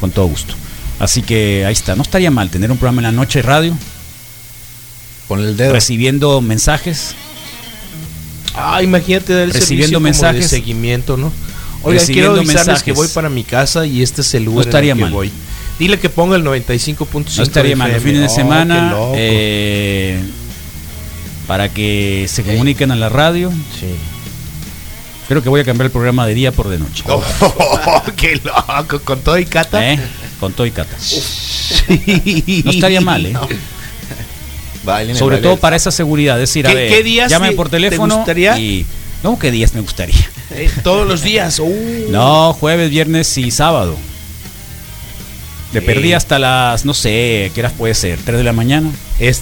Con todo gusto. Así que ahí está. No estaría mal tener un programa en la noche radio, Con el dedo. recibiendo mensajes. Ah, imagínate dar Recibiendo como mensajes. de seguimiento, ¿no? Oigan, quiero avisarles mensajes. que voy para mi casa y este es el lugar No estaría en el que mal. voy. Dile que ponga el 95.5 No estaría mal. Los fines de Oh, semana, loco. eh, para que se comuniquen a la radio. Sí. Creo que voy a cambiar el programa de día por de noche. Oh, qué loco, con todo y cata. ¿Eh? Con todo y cata. No estaría mal, ¿eh? El Sobre todo para esa seguridad. Es decir, a ¿Qué- ver, qué días llame te- por te teléfono gustaría? y... No, ¿qué días me gustaría? Eh, todos los días. Uh. No, jueves, viernes y sábado. De Sí. perdí hasta las, no sé, ¿qué horas puede ser? ¿3 de la mañana?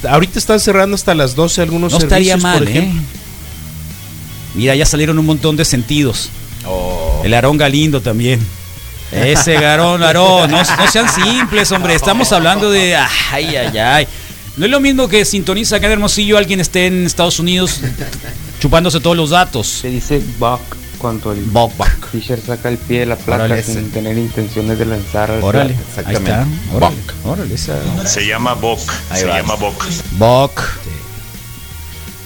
Ahorita están cerrando hasta las 12 algunos No estaría servicios, mal, por ejemplo. ¿eh? Mira, ya salieron un montón de sentidos. Oh. El Aarón Galindo también. Ese Garón, Aarón, no, no sean simples, hombre. Estamos hablando de. Ay, ay, ay. No es lo mismo que sintoniza acá en Hermosillo alguien esté en Estados Unidos chupándose todos los datos. Se dice buck cuando el buck. pitcher saca el pie de la placa sin ese. tener intenciones de lanzar al Órale, plato. ahí está. Esa- Se llama Bok. Ahí Se va. llama Bok. Buck.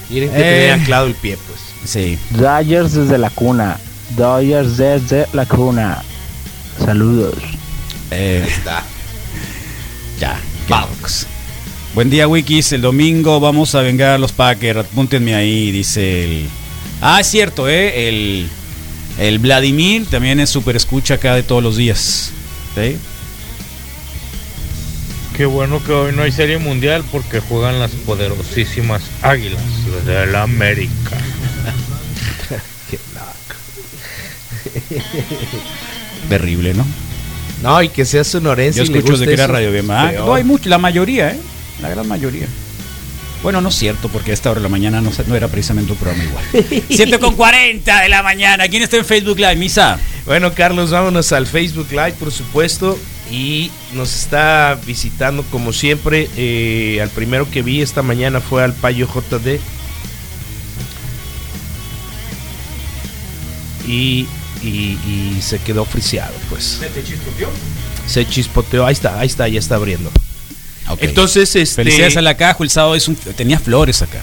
Miren que Eh. tenía anclado el pie, pues. Sí. Dodgers desde la cuna. Dodgers desde la cuna. Saludos. Eh, Ya, Bucks. Buen día, Wikis. El domingo vamos a vengar a los Packers. Apúntenme ahí, dice el. Ah, es cierto, ¿eh? El, el Vladimir también es super escucha acá de todos los días. ¿Sí? Qué bueno que hoy no hay serie mundial porque juegan las poderosísimas águilas de la América. Qué Terrible, ¿no? No, y que sea sonorense. Yo y le escucho guste de que era Radio Bema. Ah, no hay mucho, la mayoría, ¿eh? La gran mayoría. Bueno, no es cierto, porque a esta hora de la mañana no, se- no era precisamente un programa igual. 7 con 40 de la mañana. ¿Quién está en Facebook Live, Misa? Bueno, Carlos, vámonos al Facebook Live, por supuesto. y nos está visitando como siempre. eh, al primero que vi esta mañana fue al Payo JD. Y, y- y se quedó friseado, pues. Se chispoteó, ahí está, ahí está, ya está abriendo. Entonces, este. Felicidades a la Cajo, el sábado es un- tenía flores acá.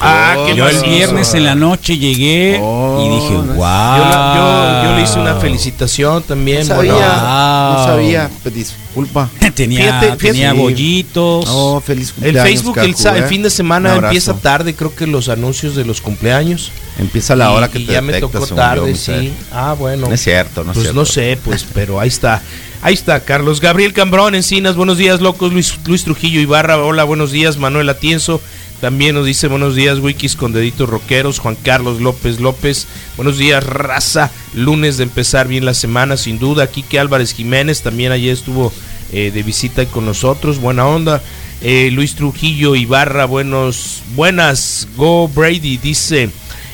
Ah, qué Yo el viernes en la noche llegué y dije, wow. Yo, la- yo- yo le hice una felicitación también. No sabía, bueno. no sabía, pues, disculpa. tenía Fíjate, fíjate. tenía bollitos. Oh, feliz El cumpleaños, Facebook el, sa- el ¿eh? fin de semana empieza tarde, creo que los anuncios de los cumpleaños. Empieza a la hora Y- que y te ya me detectas, tocó tarde, sí. Ah, bueno. No es cierto, no es pues cierto. no sé, pues, pero ahí está. Ahí está, Carlos Gabriel Cambrón, Encinas, buenos días, locos, Luis, Luis Trujillo Ibarra, hola, buenos días, Manuel Atienzo, también nos dice buenos días, Wikis con deditos rockeros, Juan Carlos López López, buenos días, raza, lunes de empezar bien la semana, sin duda, Quique Álvarez Jiménez, también ayer estuvo eh, de visita con nosotros, buena onda, Eh, Luis Trujillo Ibarra, buenos, buenas, Go Brady, dice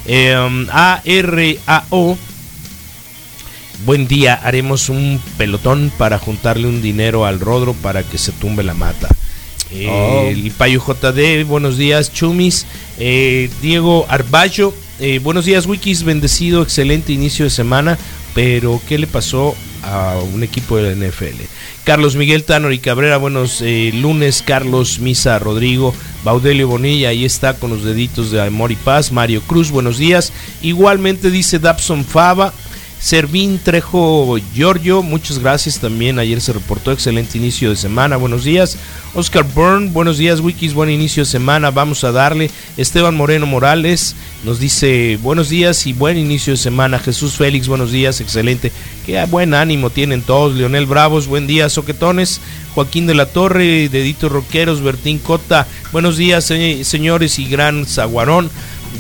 um, A-R-A-O, Buen día, haremos un pelotón para juntarle un dinero al Rodro para que se tumbe la mata. Eh, Oh. El Payo JD, buenos días, Chumis. Eh, Diego Arballo, eh, buenos días, Wikis, bendecido, excelente inicio de semana, pero ¿qué le pasó a un equipo de la NFL? Carlos Miguel Tanor y Cabrera, buenos eh, lunes, Carlos Misa Rodrigo, Baudelio Bonilla, ahí está con los deditos de amor y paz, Mario Cruz, buenos días. Igualmente dice Dabson Fava, Servín Trejo Giorgio, muchas gracias también. Ayer se reportó excelente inicio de semana. Buenos días. Oscar Byrne, buenos días, Wikis, buen inicio de semana. Vamos a darle. Esteban Moreno Morales nos dice buenos días y buen inicio de semana. Jesús Félix, buenos días, excelente. Qué buen ánimo tienen todos. Leonel Bravos, buen día, Soquetones. Joaquín de la Torre, Deditos Roqueros, Bertín Cota, buenos días, se- señores y gran Zaguarón.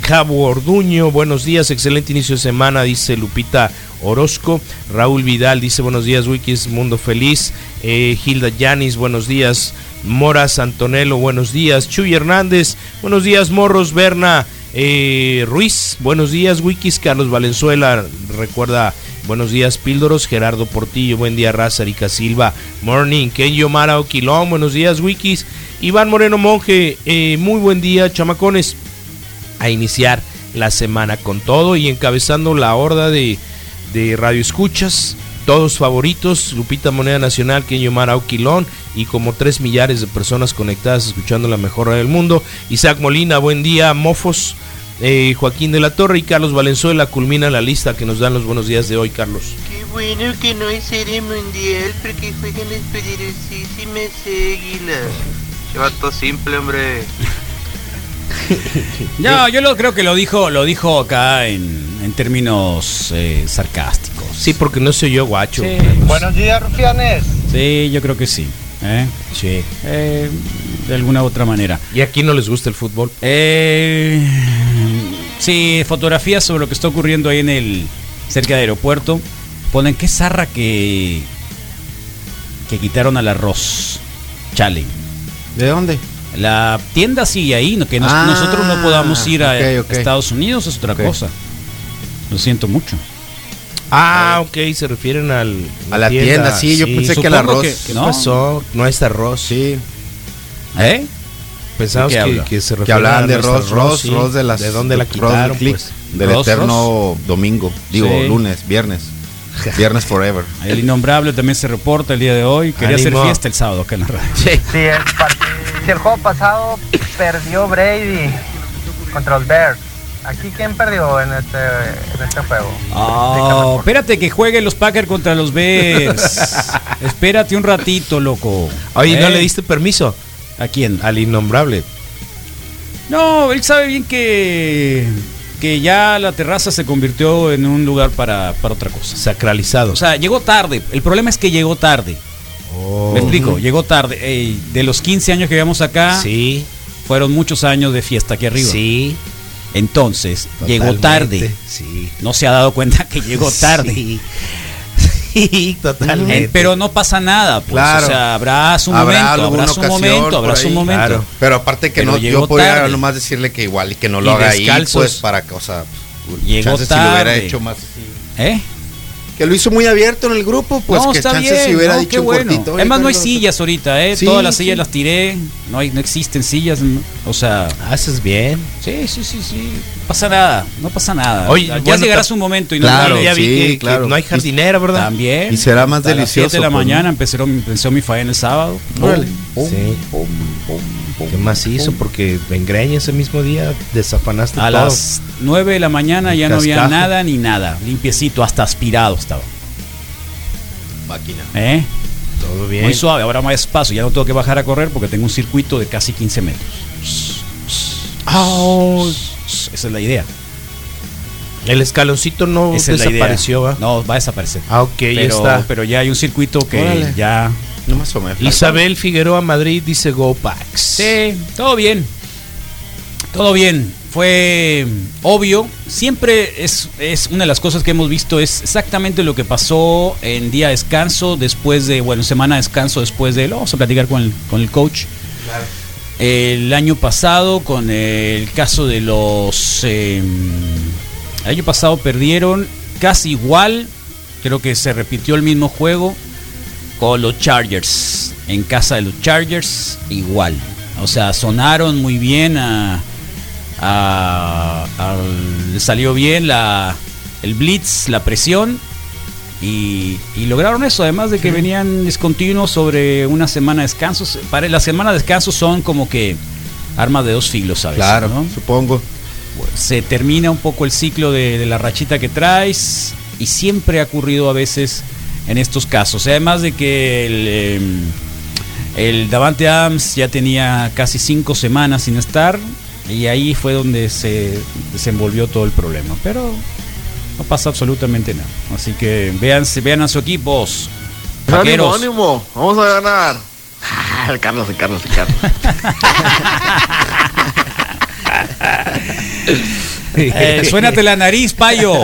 Cabo Orduño, buenos días, excelente inicio de semana, dice Lupita Orozco. Raúl Vidal dice buenos días, Wikis, Mundo Feliz. Eh, Hilda Yanis, buenos días. Moras Antonello, buenos días. Chuy Hernández, buenos días. Morros Berna eh, Ruiz, buenos días. Wikis, Carlos Valenzuela, recuerda, buenos días. Píldoros, Gerardo Portillo, buen día. Raza, Erika Silva, Morning. Kenyo Mara Oquilón, buenos días. Wikis. Iván Moreno Monje, eh, muy buen día, chamacones a iniciar la semana con todo y encabezando la horda de, de radio escuchas, todos favoritos, Lupita Moneda Nacional, Kenyo Mara Oquilón y como tres millares de personas conectadas escuchando la mejor radio del mundo. Isaac Molina, buen día, Mofos, eh, Joaquín de la Torre y Carlos Valenzuela culminan la lista que nos dan los buenos días de hoy, Carlos. Qué bueno que no hay serie mundial porque juegan las poderosísimas águilas. Qué vato simple, hombre. No, yo lo, creo que lo dijo, lo dijo acá en, en términos eh, sarcásticos. Sí, porque no soy yo guacho. Sí. Buenos días, rufianes. Sí, yo creo que sí. ¿eh? Sí. Eh, de alguna u otra manera. ¿Y aquí no les gusta el fútbol? Eh, sí, fotografías sobre lo que está ocurriendo ahí en el cerca del aeropuerto. Ponen qué zarra que que quitaron al arroz. Chale. ¿De dónde? La tienda sigue ahí, que nos- Ah, nosotros no podamos ir a. Estados Unidos es otra cosa. Lo siento mucho. Ah, ok, se refieren al, A la tienda, sí, yo pensé que el arroz. que- ¿Qué No. pasó? No es arroz. Sí, ¿Eh? Pensamos ¿De qué que, que se que refieren hablaban a de Ross, Ross, sí. Ross de las. ¿De dónde la Ross del quitaron? click, pues? Del Ross, eterno domingo. Digo, Sí. lunes, viernes. Viernes forever. El innombrable también se reporta el día de hoy. Quería hacer fiesta el sábado acá en la radio. Si el, si el juego pasado perdió Brady contra los Bears, ¿aquí quién perdió en este, en este juego? Oh, espérate que jueguen los Packers contra los Bears. espérate un ratito, loco. Oye, ¿no ¿Eh? le diste permiso ¿A quién? al innombrable? No, él sabe bien que, que ya la terraza se convirtió en un lugar para, para otra cosa. Sacralizado. O sea, llegó tarde. El problema es que llegó tarde. Oh. Me explico, llegó tarde. Ey, de los 15 años que llevamos acá, Sí, fueron muchos años de fiesta aquí arriba. sí. Entonces, llegó tarde. Sí. No se ha dado cuenta que llegó tarde. Sí, Sí, totalmente. Pero no pasa nada, pues. Claro. O sea, habrá su momento, habrá su momento, habrá su momento. Claro. Pero aparte que Pero no, yo podría tarde. nomás decirle que igual y que no lo Y haga ahí, pues para sea, Llegó chance si lo hubiera tarde. hecho más así. ¿Eh? Que lo hizo muy abierto en el grupo, pues no, que está chances bien, si hubiera no, dicho bueno. cortito. "Oye, Además no hay sillas ahorita, ¿eh? Sí, Todas las sí. sillas las tiré. No hay, no existen sillas. O sea, Haces bien. sí, sí, sí, sí. No pasa nada, no pasa nada. Oye, ya bueno, llegará ta- su momento y Claro, no ya vi sí, que, que claro. no hay jardinera, ¿verdad? También. Y será más A las delicioso, 7 de la pues, mañana empezó, empezó mi faena el sábado. Órale. ¿Qué más hizo? Porque en Greña ese mismo día desafanaste A todo. las 9 de la mañana ya no había nada ni nada. Limpiecito, hasta aspirado estaba. Máquina. ¿Eh? Todo bien. Muy suave, ahora más espacio. Ya no tengo que bajar a correr porque tengo un circuito de casi 15 metros. Esa es la idea. El escaloncito no Esa desapareció, ¿va? No, va a desaparecer. Ah, ok, ya pero, está. pero ya hay un circuito que Órale. ya. No más o menos. Isabel Figueroa Madrid dice Go Packs. Sí, todo bien. Todo bien. Fue obvio. Siempre es, es una de las cosas que hemos visto. Es exactamente lo que pasó en día de descanso, después de, bueno, semana de descanso después de. Lo vamos a platicar con el, con el coach. El año pasado, con el caso de los. eh, el año pasado perdieron casi igual. Creo que se repitió el mismo juego con los Chargers. En casa de los Chargers, igual. O sea, sonaron muy bien. A, a- le salió bien la, el blitz, la presión. Y, y lograron eso, además de que venían discontinuos sobre una semana de descansos. Para la semana de descanso son como que armas de dos filos, ¿sabes? Claro, ¿no? supongo. se termina un poco el ciclo de, de la rachita que traes y siempre ha ocurrido a veces en estos casos. Además de que el, eh, el Davante Adams ya tenía casi cinco semanas sin estar y ahí fue donde se desenvolvió todo el problema. Pero no pasa absolutamente nada. Así que vean, vean a sus equipos. Ánimo, Vaqueros. ánimo, vamos a ganar. Ah, el Carlos, el Carlos, el Carlos. Eh, suénate la nariz, payo.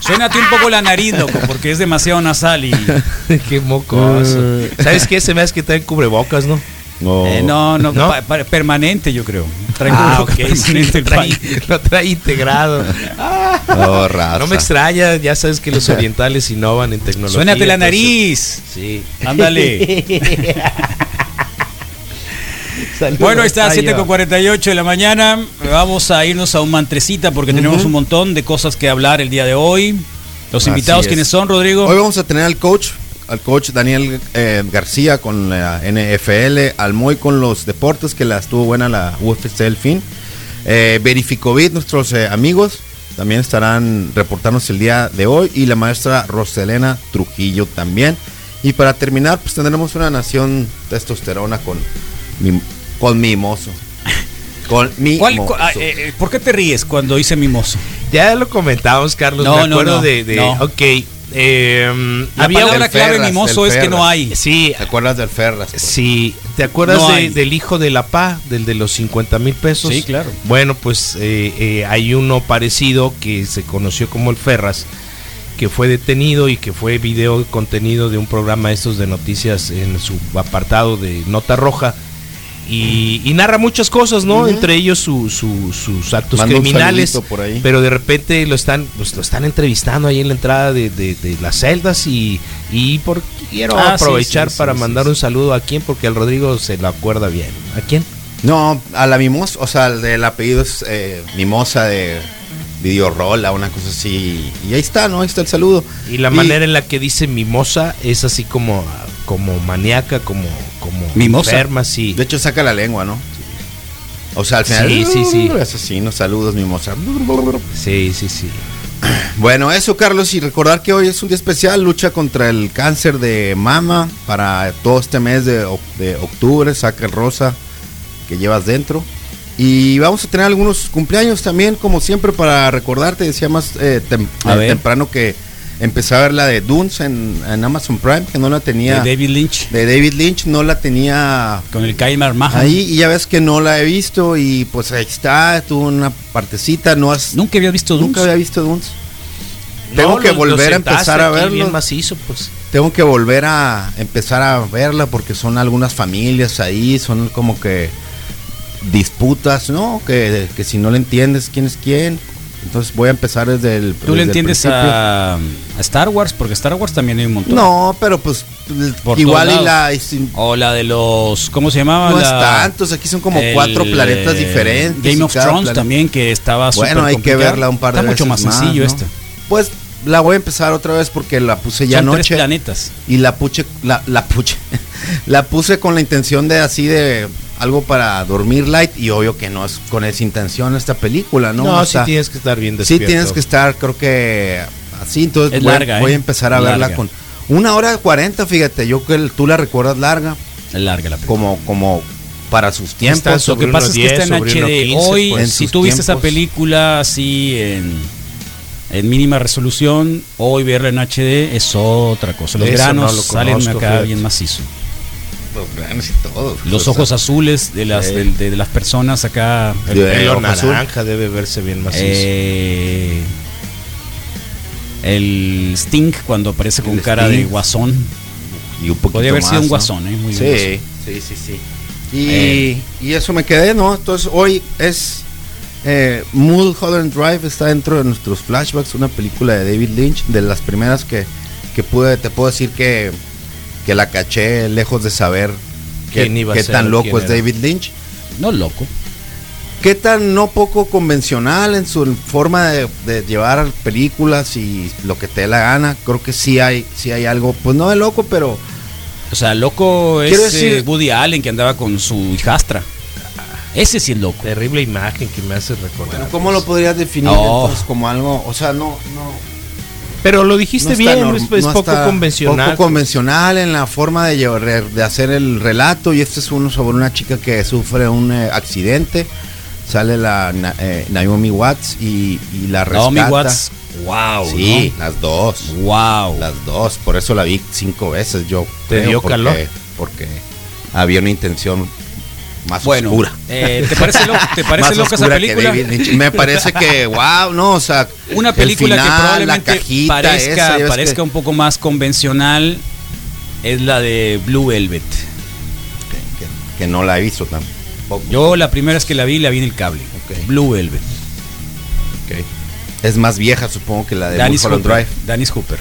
Suénate un poco la nariz, loco, porque es demasiado nasal y. qué mocoso. ¿Sabes qué? Se me hace que traen cubrebocas, ¿no? No. Eh, no, no, ¿No? pa- pa- permanente, yo creo. Trae Ah, cubrebocas ok, sí, permanente el lo, trae, lo trae integrado. No, raza. No me extraña, ya sabes que los orientales innovan en tecnología. Suénate la entonces- nariz. Sí. Ándale. Saludos, Bueno, está, Payo. 7 con 48 de la mañana. Vamos a irnos a un mantrecita porque tenemos un montón de cosas que hablar el día de hoy. Los Así invitados, es. ¿quiénes son, Rodrigo? Hoy vamos a tener al coach, al coach Daniel eh, García con la NFL, al Moy con los deportes, que la estuvo buena la UFC el fin. Eh, Verificovit, nuestros eh, amigos, también estarán reportándose el día de hoy. Y la maestra Roselena Trujillo también. Y para terminar, pues tendremos una nación testosterona con mi, con mimoso. Con mi ¿Cuál- cu- ah, eh, eh, ¿Por qué te ríes cuando dice mimoso? Ya lo comentamos, Carlos. No, me no, acuerdo no, de, de- no. Ok. eh, La había palabra clave Ferras, mimoso es que no hay. Sí, ¿Te acuerdas del Ferras? pues? sí. ¿Te acuerdas No de- hay. del hijo de la PA, del de los 50 mil pesos? Sí, claro. Bueno, pues eh, eh, hay uno parecido que se conoció como el Ferras, que fue detenido y que fue video contenido de un programa estos de noticias en su apartado de Nota Roja. Y, y narra muchas cosas, ¿no? Entre ellos su- su- sus actos criminales. saludito por ahí. Pero de repente lo están, pues, lo están entrevistando ahí en la entrada de, de- de las celdas y, y por, quiero Ah, aprovechar sí, para sí, mandar sí, un saludo a quién, porque al Rodrigo se lo acuerda bien. ¿A quién? No, a la mimosa, o sea, el del apellido es eh, mimosa de Videorola, una cosa así. Y ahí está, ¿no? Ahí está el saludo. Y la manera en la que dice mimosa es así como, como maníaca, como, como Mimosa. enferma, sí. De hecho, saca la lengua, ¿no? O sea, al final. Sí, sí, sí. Es así, ¿no? Saludos, mimosa. Sí, sí, sí. Bueno, eso, Carlos, y recordar que hoy es un día especial, lucha contra el cáncer de mama para todo este mes de, de octubre, saca el rosa que llevas dentro. Y vamos a tener algunos cumpleaños también, como siempre, para recordarte, decía más eh, tem- eh, temprano que empecé a ver la de Dunes en, en Amazon Prime, que no la tenía. De David Lynch. de David Lynch, no la tenía Con el Kaimar Mahan. ahí, y ya ves que no la he visto, y pues ahí está, tuvo una partecita, no has, Nunca había visto Dunes. nunca había visto Dunes. Tengo No, que lo- lo volver a empezar a verlo. bien macizo, pues. Tengo que volver a empezar a verla porque son algunas familias ahí, son como que disputas, ¿no? Que, que si no le entiendes quién es quién, Entonces voy a empezar desde el. ¿Tú le desde el entiendes a, a Star Wars? Porque Star Wars también hay un montón. No, pero pues Por igual y la. y sin- O la de los. ¿Cómo se llamaba? No es La- tantos, aquí son como cuatro planetas eh, diferentes Game of Thrones planeta- también, que estaba Bueno, hay que complicado. verla un par de Está mucho más veces sencillo ¿no? esta. Pues la voy a empezar otra vez porque la puse ya Son tres anoche. planetas. Y la puche, la, la puche, la puse con la intención de así de algo para dormir light y obvio que no es con esa intención esta película, ¿no? No, O sí tienes que estar bien Sí despierto. tienes que estar, creo que así, entonces Es voy, larga, voy ¿eh? a empezar a Larga. verla con una hora cuarenta, fíjate, yo que tú la recuerdas larga. Es larga la película. Como, como para sus tiempos. Está Lo que pasa es que está 10, en HD. unos 15, Hoy, pues. si tú viste esa película así en, en mínima resolución, hoy verla en HD es otra cosa. Los Eso granos no lo salen conozco, acá fíjate. bien macizo. Los granos y todo. Los ojos azules de las, Sí. de, las personas acá. El de pelo ojo azul. naranja debe verse bien macizo. Eh, el Sting cuando aparece con El cara de guasón. Y un poquito Podría haber más, sido un ¿no? guasón, ¿eh? Muy sí, bien sí, sí, sí. Y, Eh. y eso me quedé, ¿no? Entonces hoy es eh, Mulholland Drive está dentro de nuestros flashbacks, una película de David Lynch, de las primeras que, que pude, te puedo decir que, que la caché lejos de saber qué, ¿Quién iba a qué ser tan loco es era? David Lynch. No loco. qué tan no poco convencional en su forma de, de llevar películas y lo que te dé la gana. Creo que sí hay, sí hay algo, pues no de loco, pero O sea, loco es decir- eh, Woody Allen que andaba con su hijastra. Ese sí es loco. Terrible imagen que me hace recordar. ¿cómo lo podrías definir No. entonces como algo? O sea, no, no. Pero lo dijiste no bien, norm- es, es no poco convencional. Poco convencional en la forma de, llevar- de hacer el relato. Y este es uno sobre una chica que sufre un eh, accidente. Sale la Na- eh, Naomi Watts y, y la rescata. Naomi Watts, wow. Sí, las dos. Wow. Las dos. Por eso la vi cinco veces yo. ¿Te creo, dio porque- calor? Porque había una intención más Bueno, oscura. eh, ¿te parece, lo- te parece loca esa película? Me parece que, wow, no, o sea. Una el película final, que probablemente la cajita parezca, esa, parezca que- un poco más convencional es la de Blue Velvet. que, que no la he visto tampoco. Yo la primera vez que la vi, la vi en el cable. Blue Velvet. Es más vieja, supongo, que la de Dennis Hooper. Drive. Dennis Hooper.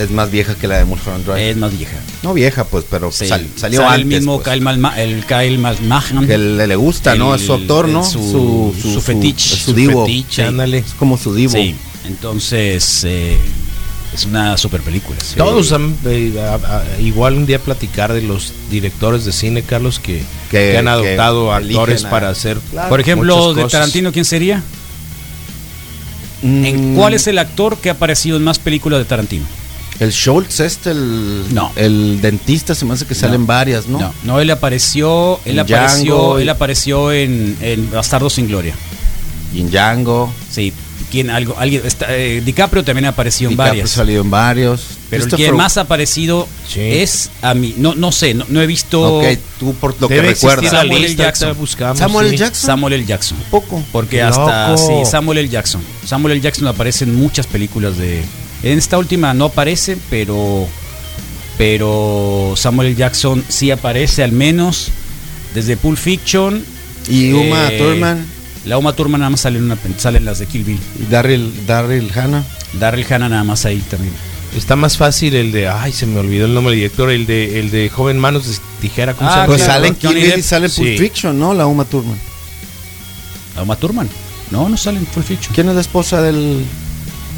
Es más vieja que la de Mulholland Drive. Es más vieja. no vieja, pues, pero Sí. sal- salió Sale antes. el mismo pues. Kyle, Malma- el Kyle Malmahan. que le, le gusta, ¿no? Es su actor, ¿no? Su, su, fetiche. es su divo. fetiche. Ándale. Es como su divo. Sí. Entonces, eh, es una super película. sí. Todos han, eh, a- a- igual un día platicar de los directores de cine, Carlos, que, Que- que han adoptado que actores a- para hacer. Por ejemplo, de. Tarantino, ¿quién sería? Mm, ¿En ¿Cuál es el actor que ha aparecido en más películas de Tarantino? El Schultz, este, el, No. el dentista, se me hace que salen No. varias, ¿no? No, no, él apareció, él En apareció, él apareció en, en Bastardo sin Gloria. Y en Django. Sí, ¿quién algo alguien está, eh, DiCaprio también apareció en DiCaprio varias. ha salido en varios. Pero el que más ha aparecido Sí. es a mí, no no sé, no, no he visto Ok, tú por lo Debe que recuerdas. Samuel L. Jackson. buscamos, Samuel L. sí. Jackson. Samuel L. Jackson. Poco. Porque hasta sí, Samuel L. Jackson. Samuel L. Jackson aparece en muchas películas de. En esta última no aparece, pero. Pero Samuel. Jackson sí aparece al menos desde Pulp Fiction. Y Uma eh, Thurman. La Uma Thurman nada más sale en, una, salen las de Kill Bill. Y Daryl, Daryl Hannah. Daryl Hannah nada más ahí también. Está más fácil el de, ay, se me olvidó el nombre del director, el de, el de Joven Manos de Tijera, ¿cómo Ah, se llama? Pues sale en Kill Bill y sale en Pulp Sí. Fiction, ¿no? La Uma Thurman. La Uma Thurman. No, no sale en Pulp Fiction. ¿Quién es la esposa del...?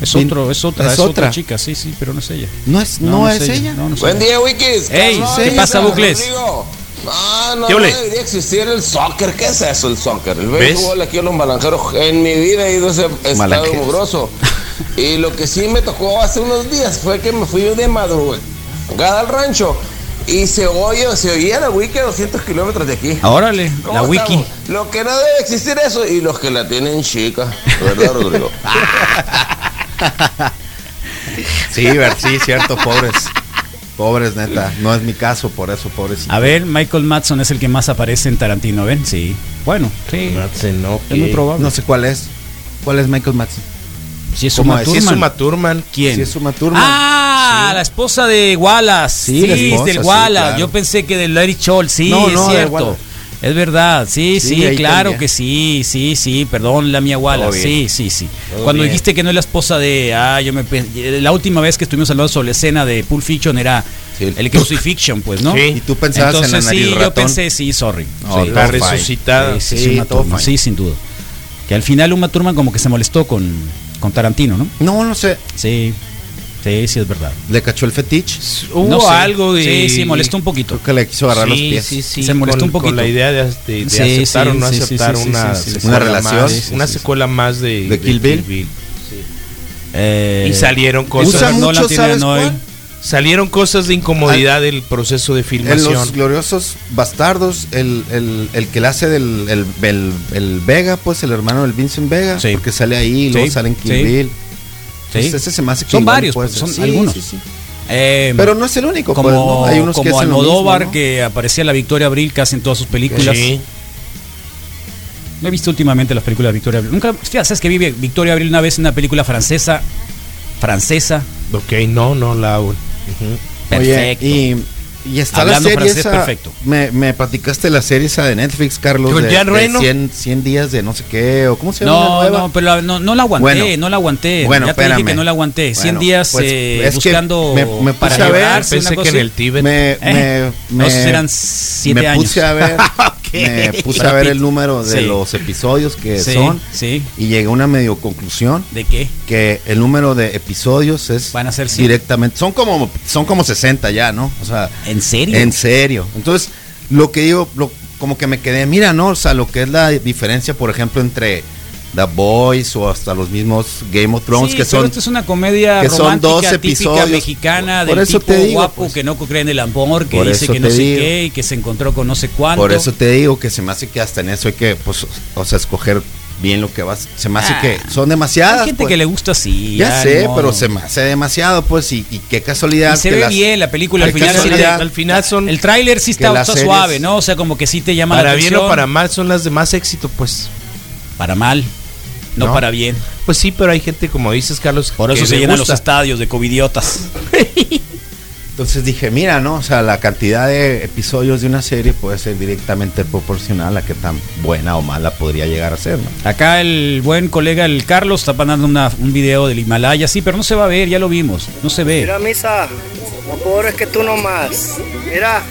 Es otro, es otra, es es, otra. otra. chica, sí, sí, pero no es ella. No es, no, es ella. No, no es Buen ella. día, Wikis. Ey, ¿qué ¿cómo pasa, Bucles? Rodrigo? No, no, ¿Qué no debería existir el soccer. ¿Qué es eso, el soccer? El ¿Ves? béisbol aquí en los malanjeros. En mi vida he ido a ese estado mugroso. Y lo que sí me tocó hace unos días fue que me fui de madrugada al rancho. Y se oye, se oía la wiki a 200 kilómetros de aquí. Órale, ¿Cómo la wiki. Lo que no debe existir eso y los que la tienen chica. ¿Verdad, Rodrigo? Sí, ver, sí, cierto, pobres. Pobres, neta. No es mi caso, por eso, pobres. A ver, Michael Madsen es el que más aparece en Tarantino, ¿ven? Sí. Bueno, sí. Madsen, no, Es muy probable. No sé cuál es. ¿Cuál es Michael Madsen? Si es ¿Cómo Uma es? Si es Thurman. Uma Thurman, ¿Quién? Sí, es Uma Thurman. Ah, la esposa de Wallace. Sí, Sí, la esposa, del sí, Wallace. claro. Yo pensé que de Larry Scholl. Sí, No, es no, cierto. Es verdad, sí, Sí, sí, claro que sí, sí, sí, perdón, la mía Todo sí, sí, sí. Todo Cuando bien. dijiste que no es la esposa de, ah, yo me, la última vez que estuvimos hablando sobre la escena de Pulp Fiction era el Crucifixion, pues, ¿no? Sí. Y tú pensabas en la Entonces, nariz sí, yo pensé, sí, sorry. No, Sí, fine. resucitada. Sí, sí, Sí, sí, sí, sin duda. Que al final Uma Thurman como que se molestó con, con Tarantino, ¿no? No, no sé. Sí, sí, sí es verdad. ¿Le cachó el fetiche? Hubo No sé. algo de. Sí, sí, molestó un poquito. Creo que le quiso agarrar los Sí, pies. sí, sí. Se molestó con, un poquito. Con la idea de, de- de Sí, aceptar sí, o no aceptar una, Una relación. más, Sí, sí, una sí. secuela más de, ¿De Kill Bill? Sí. Eh, Y salieron cosas. Usa Nolan mucho, tiene ¿sabes cuál? Salieron cosas de incomodidad del proceso de En filmación. los gloriosos bastardos, el, el, el que le hace del el, el- el Vega, pues el hermano del Vincent Vega, Sí. porque sale ahí, luego Sí, sale en Kill sí. Bill. Sí. Entonces, ese se me hace que Son varios, pues, son Sí, algunos. sí, sí. Eh, Pero no es el único, como, pues, ¿no? Hay unos que como hacen lo Almodóvar, mismo, ¿no? que aparecía la Victoria Abril casi en todas sus películas. Sí. No he visto últimamente las películas de Victoria Abril. Nunca, hostia, ¿sabes que vi Victoria Abril una vez en una película francesa? Francesa. Ok, no, no la. Ujú. Perfecto. Oye, y, y está Hablando la serie francés, esa. perfecto. Me, me platicaste la serie esa de Netflix, Carlos. ¿Con de, de Reno? 100, 100 días de no sé qué, o cómo se llama la No, no, pero la- no, no la aguanté, Bueno. no la aguanté. Bueno, ya te dije espérame. que no la aguanté. 100 Bueno, días pues, eh, es que buscando me- me para puse a ver, Pensé que en el Tíbet. Me, ¿Eh? me, No, me- eran siete me años. puse a ver. me puse a ver el número de Sí. los episodios que Sí, son sí. y llegué a una medio conclusión ¿De qué? que el número de episodios es Van a ser cien. directamente son como son como 60 ya, ¿no? O sea, ¿En serio? en serio. Entonces, lo que digo, lo- como que me quedé, mira, ¿no? O sea, lo que es la diferencia, por ejemplo, entre The Boys o hasta los mismos Game of Thrones Sí, que pero son esto es una comedia que son romántica dos típica episodios. mexicana Por del eso tipo te digo, guapo pues. que no cree en el amor, que dice que no sé digo. qué y que se encontró con no sé cuánto. Por eso te digo que se me hace que hasta en eso hay que, pues, o sea, escoger bien lo que vas. Se me hace Ah, que son demasiadas. Hay gente pues. que le gusta así. Ya sé, no. pero se me hace demasiado, pues, y, y qué casualidad. Y se que ve las- bien la película al final. sí Al final son. el tráiler sí está, está suave, ¿no? O sea, como que sí te llama para la bien atención. o para mal son las de más éxito, pues. Para mal, no, No. para bien. Pues sí, pero hay gente, como dices, Carlos. Por eso que se le llenan gusta. los estadios de covidiotas. Entonces dije, mira, ¿no? O sea, la cantidad de episodios de una serie puede ser directamente proporcional a qué tan buena o mala podría llegar a ser, ¿no? Acá el buen colega, el Carlos, está mandando una- un video del Himalaya, sí, pero no se va a ver, ya lo vimos, no se ve. Mira, Misa, no pobres que tú nomás. Mira,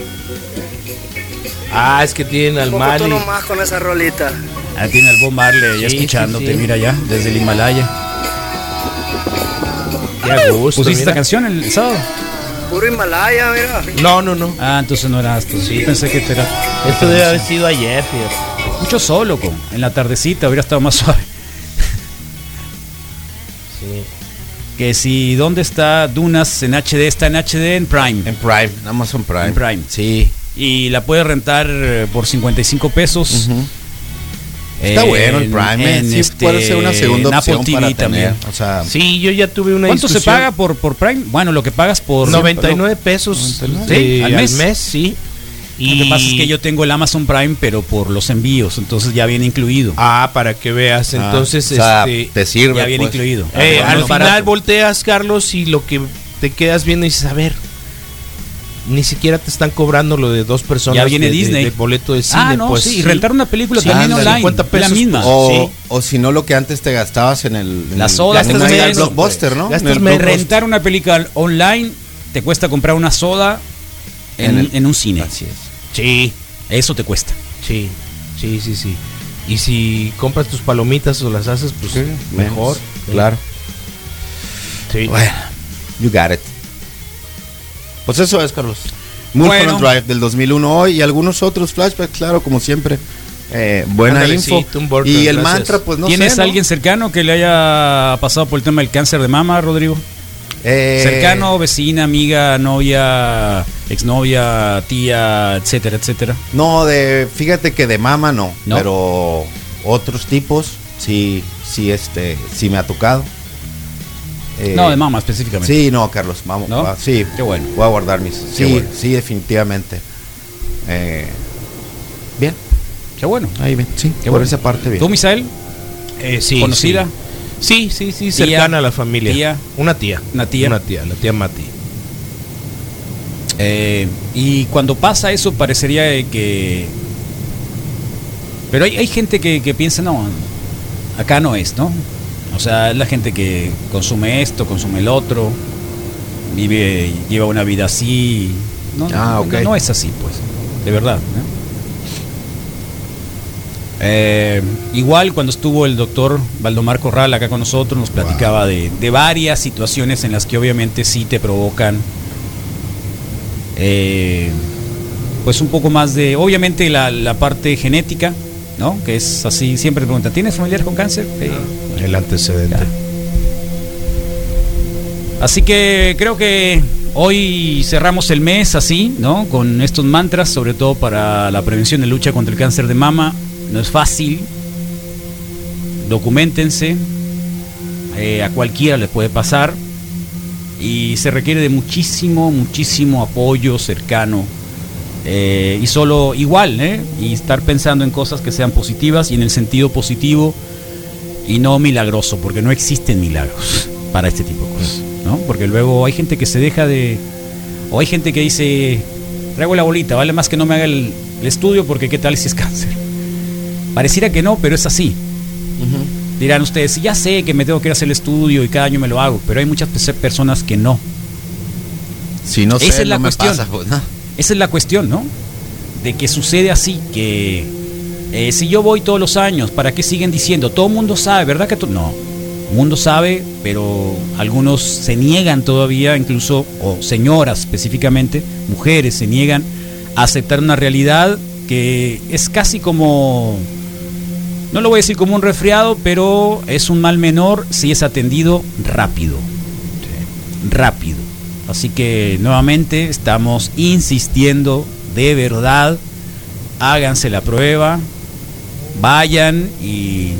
Ah, es que tienen al poco tú Mali. nomás con esa rolita. Ah, tiene al Bob Marley ya Sí, escuchándote, sí, sí. mira ya, desde el Himalaya. Qué gusto, ¿Pusiste esta canción el sábado? Puro Himalaya, mira. No, no, no. Ah, entonces no era esto. Sí, pensé que te era. Esto debe haber sido ayer, fíjate. Mucho solo, con, en la tardecita hubiera estado más suave. Sí. Que si, ¿dónde está Dunas en HD? Está en HD en Prime. En Prime, en Amazon Prime. En Prime. Sí. Y la puedes rentar eh, por 55 pesos. Ujú. Está En- bueno el Prime, en eh. sí este, puede ser una segunda en Apple opción TV para también. tener. O sea, Sí, yo ya tuve una ¿Cuánto se discusión. paga por, por Prime? Bueno, lo que pagas por 99 pesos 99. eh, Sí, al, al mes. mes. sí. Y Lo que pasa es que yo tengo el Amazon Prime, pero por los envíos, entonces ya viene incluido. Ah, para que veas. Ah, Entonces, o sea, este. te sirve. ya viene pues. incluido. eh, Ah, al final barato. volteas, Carlos, y lo que te quedas viendo y dices, a ver. Ni siquiera te están cobrando lo de dos personas. Ya viene de- de- Disney. del boleto de cine. Ah, no, pues, sí, y rentar una película Sí, también ándale, online. 50 es pesos, la misma. O, Sí. o si no, lo que antes te gastabas en el. en La el- soda, en el menos, Blockbuster, ¿no? En el. Blockbuster. Rentar una película online te cuesta comprar una soda en, En el- en un cine. Así es. Sí, Eso te cuesta. sí, sí, sí, sí. Y si compras tus palomitas o las haces, pues mejor. Claro. Sí. Bueno, you got it. Pues eso es, Carlos. Mulholland Bueno. Drive del 2001 hoy y algunos otros flashbacks, claro, como siempre. Eh, buena Ándale, info. Burton, y el gracias. mantra, pues no ¿Tienes sé, ¿no? alguien cercano que le haya pasado por el tema del cáncer de mama, Rodrigo? Eh, Cercano, vecina, amiga, novia, exnovia, tía, etcétera, etcétera. No, de, fíjate que de mama no, ¿No? pero otros tipos sí, sí, este, sí me ha tocado. Eh, no, de mama específicamente. Sí, no, Carlos, vamos, ¿No? va- sí, Qué bueno. voy a guardar mis, sí, bueno. sí, definitivamente. Eh, bien, Qué bueno. ahí bien, sí, Qué por bueno. esa parte bien. ¿Tú, Misael? Eh, sí, ¿Conocida? Sí, sí, sí, Tía, cercana a la familia. tía. Una tía. Una tía. Una tía, la tía Mati. Eh, y cuando pasa eso, parecería que Pero hay, hay gente que, que piensa, no, acá no es, ¿no? O sea, es la gente que consume esto, consume el otro, vive, lleva una vida así. No, Ah, no- ok. no, es así, pues, de verdad. ¿no? Eh, igual cuando estuvo el doctor Valdomar Corral acá con nosotros, nos platicaba de, de varias situaciones en las que obviamente sí te provocan eh, pues un poco más de, obviamente la, la parte genética, ¿no? Que es así, siempre preguntan, ¿tienes familiares con cáncer? Sí. El antecedente. Así que creo que hoy cerramos el mes así, ¿no? Con estos mantras, sobre todo para la prevención de lucha contra el cáncer de mama. No es fácil. Documentense. Eh, a cualquiera le puede pasar. Y se requiere de muchísimo, muchísimo apoyo cercano. Eh, y solo igual, ¿eh? Y estar pensando en cosas que sean positivas y en el sentido positivo y no milagroso, porque no existen milagros para este tipo de cosas, ¿no? Porque luego hay gente que se deja de... O hay gente que dice, traigo la bolita, vale más que no me haga el, el estudio porque qué tal si es cáncer. Pareciera que no, pero es así. Dirán ustedes, ya sé que me tengo que ir a hacer el estudio y cada año me lo hago, pero hay muchas pe- personas que no. Si no sé, Esa es la no cuestión. pues, ¿no? Esa es la cuestión, ¿no? De que sucede así, que eh, si yo voy todos los años, ¿para qué siguen diciendo? Todo el mundo sabe, ¿verdad que to-?" No, el mundo sabe, pero algunos se niegan todavía, incluso, o señoras específicamente, mujeres se niegan a aceptar una realidad que es casi como, no lo voy a decir como un resfriado, pero es un mal menor si es atendido rápido. Rápido. Así que nuevamente estamos insistiendo de verdad, háganse la prueba, vayan y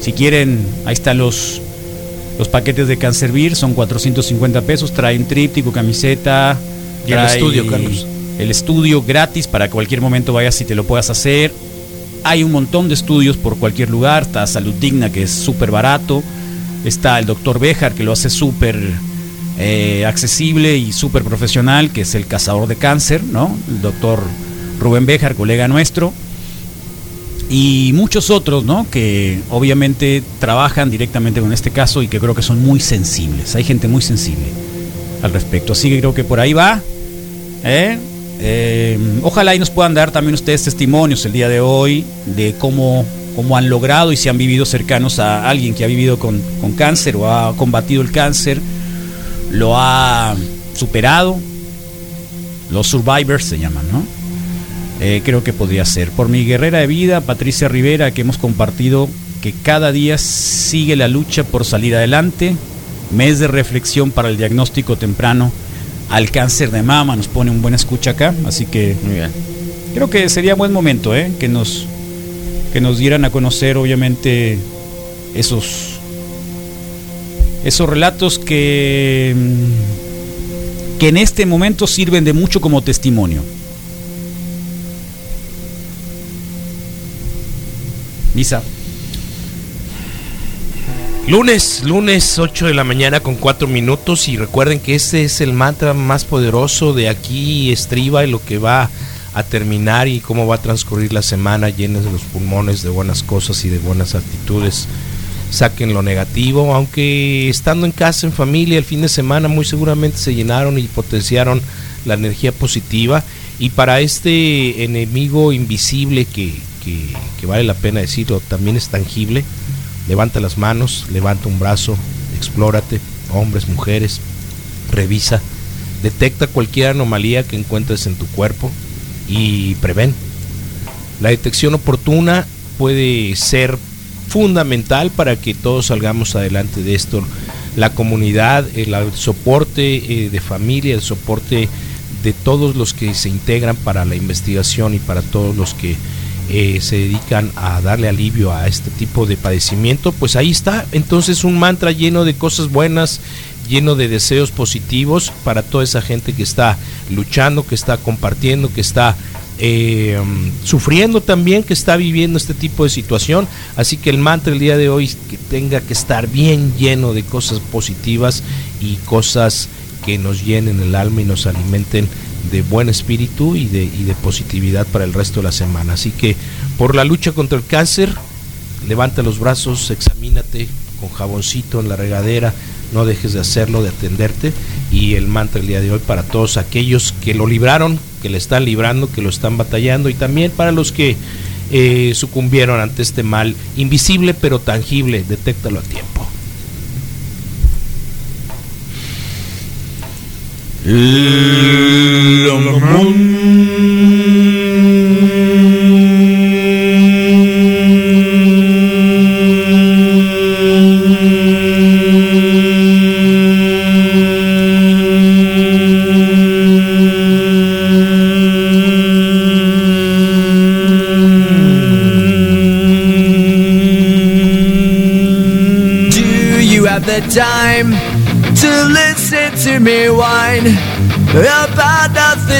si quieren, ahí están los, los paquetes de Cancervir, son 450 pesos, traen tríptico, camiseta, Y el trae estudio, Carlos. El estudio gratis para cualquier momento vayas y te lo puedas hacer. Hay un montón de estudios por cualquier lugar, está Salud Digna que es súper barato, está el doctor Bejar que lo hace súper eh, accesible y súper profesional, que es el cazador de cáncer, ¿no? El doctor Rubén Bejar, colega nuestro. Y muchos otros, ¿no? Que obviamente trabajan directamente con este caso y que creo que son muy sensibles. Hay gente muy sensible al respecto. Así que creo que por ahí va. ¿eh? Eh, ojalá y nos puedan dar también ustedes testimonios el día de hoy de cómo, cómo han logrado y si han vivido cercanos a alguien que ha vivido con, con cáncer o ha combatido el cáncer, lo ha superado. Los survivors se llaman, ¿no? Eh, creo que podría ser. Por mi guerrera de vida, Patricia Rivera, que hemos compartido que cada día sigue la lucha por salir adelante. Mes de reflexión para el diagnóstico temprano al cáncer de mama. Nos pone un buen escucha acá, así que creo que sería buen momento, ¿eh? Que nos que nos dieran a conocer, obviamente, esos esos relatos que mm, que en este momento sirven de mucho como testimonio. Lunes, lunes 8 de la mañana con 4 minutos y recuerden que este es el mantra más poderoso de aquí estriba y lo que va a terminar y cómo va a transcurrir la semana llenas de los pulmones de buenas cosas y de buenas actitudes. Saquen lo negativo, aunque estando en casa, en familia, el fin de semana muy seguramente se llenaron y potenciaron la energía positiva y para este enemigo invisible que, que, vale la pena decirlo, también es tangible, levanta las manos, levanta un brazo, explórate, hombres, mujeres, revisa, detecta cualquier anomalía que encuentres en tu cuerpo y prevén. La detección oportuna puede ser fundamental para que todos salgamos adelante de esto. La comunidad, el, el soporte eh, de familia, el soporte de todos los que se integran para la investigación y para todos los que eh, se dedican a darle alivio a este tipo de padecimiento, pues ahí está. Entonces un mantra lleno de cosas buenas, lleno de deseos positivos para toda esa gente que está luchando, que está compartiendo, que está eh, sufriendo también, que está viviendo este tipo de situación. Así que el mantra el día de hoy que tenga que estar bien lleno de cosas positivas y cosas que nos llenen el alma y nos alimenten de buen espíritu y de, y de positividad para el resto de la semana. Así que por la lucha contra el cáncer, levanta los brazos, examínate con jaboncito en la regadera, no dejes de hacerlo, de atenderte. Y el mantra el día de hoy para todos aquellos que lo libraron, que le están librando, que lo están batallando y también para los que eh, sucumbieron ante este mal invisible pero tangible, detéctalo a tiempo. Time to listen to me whine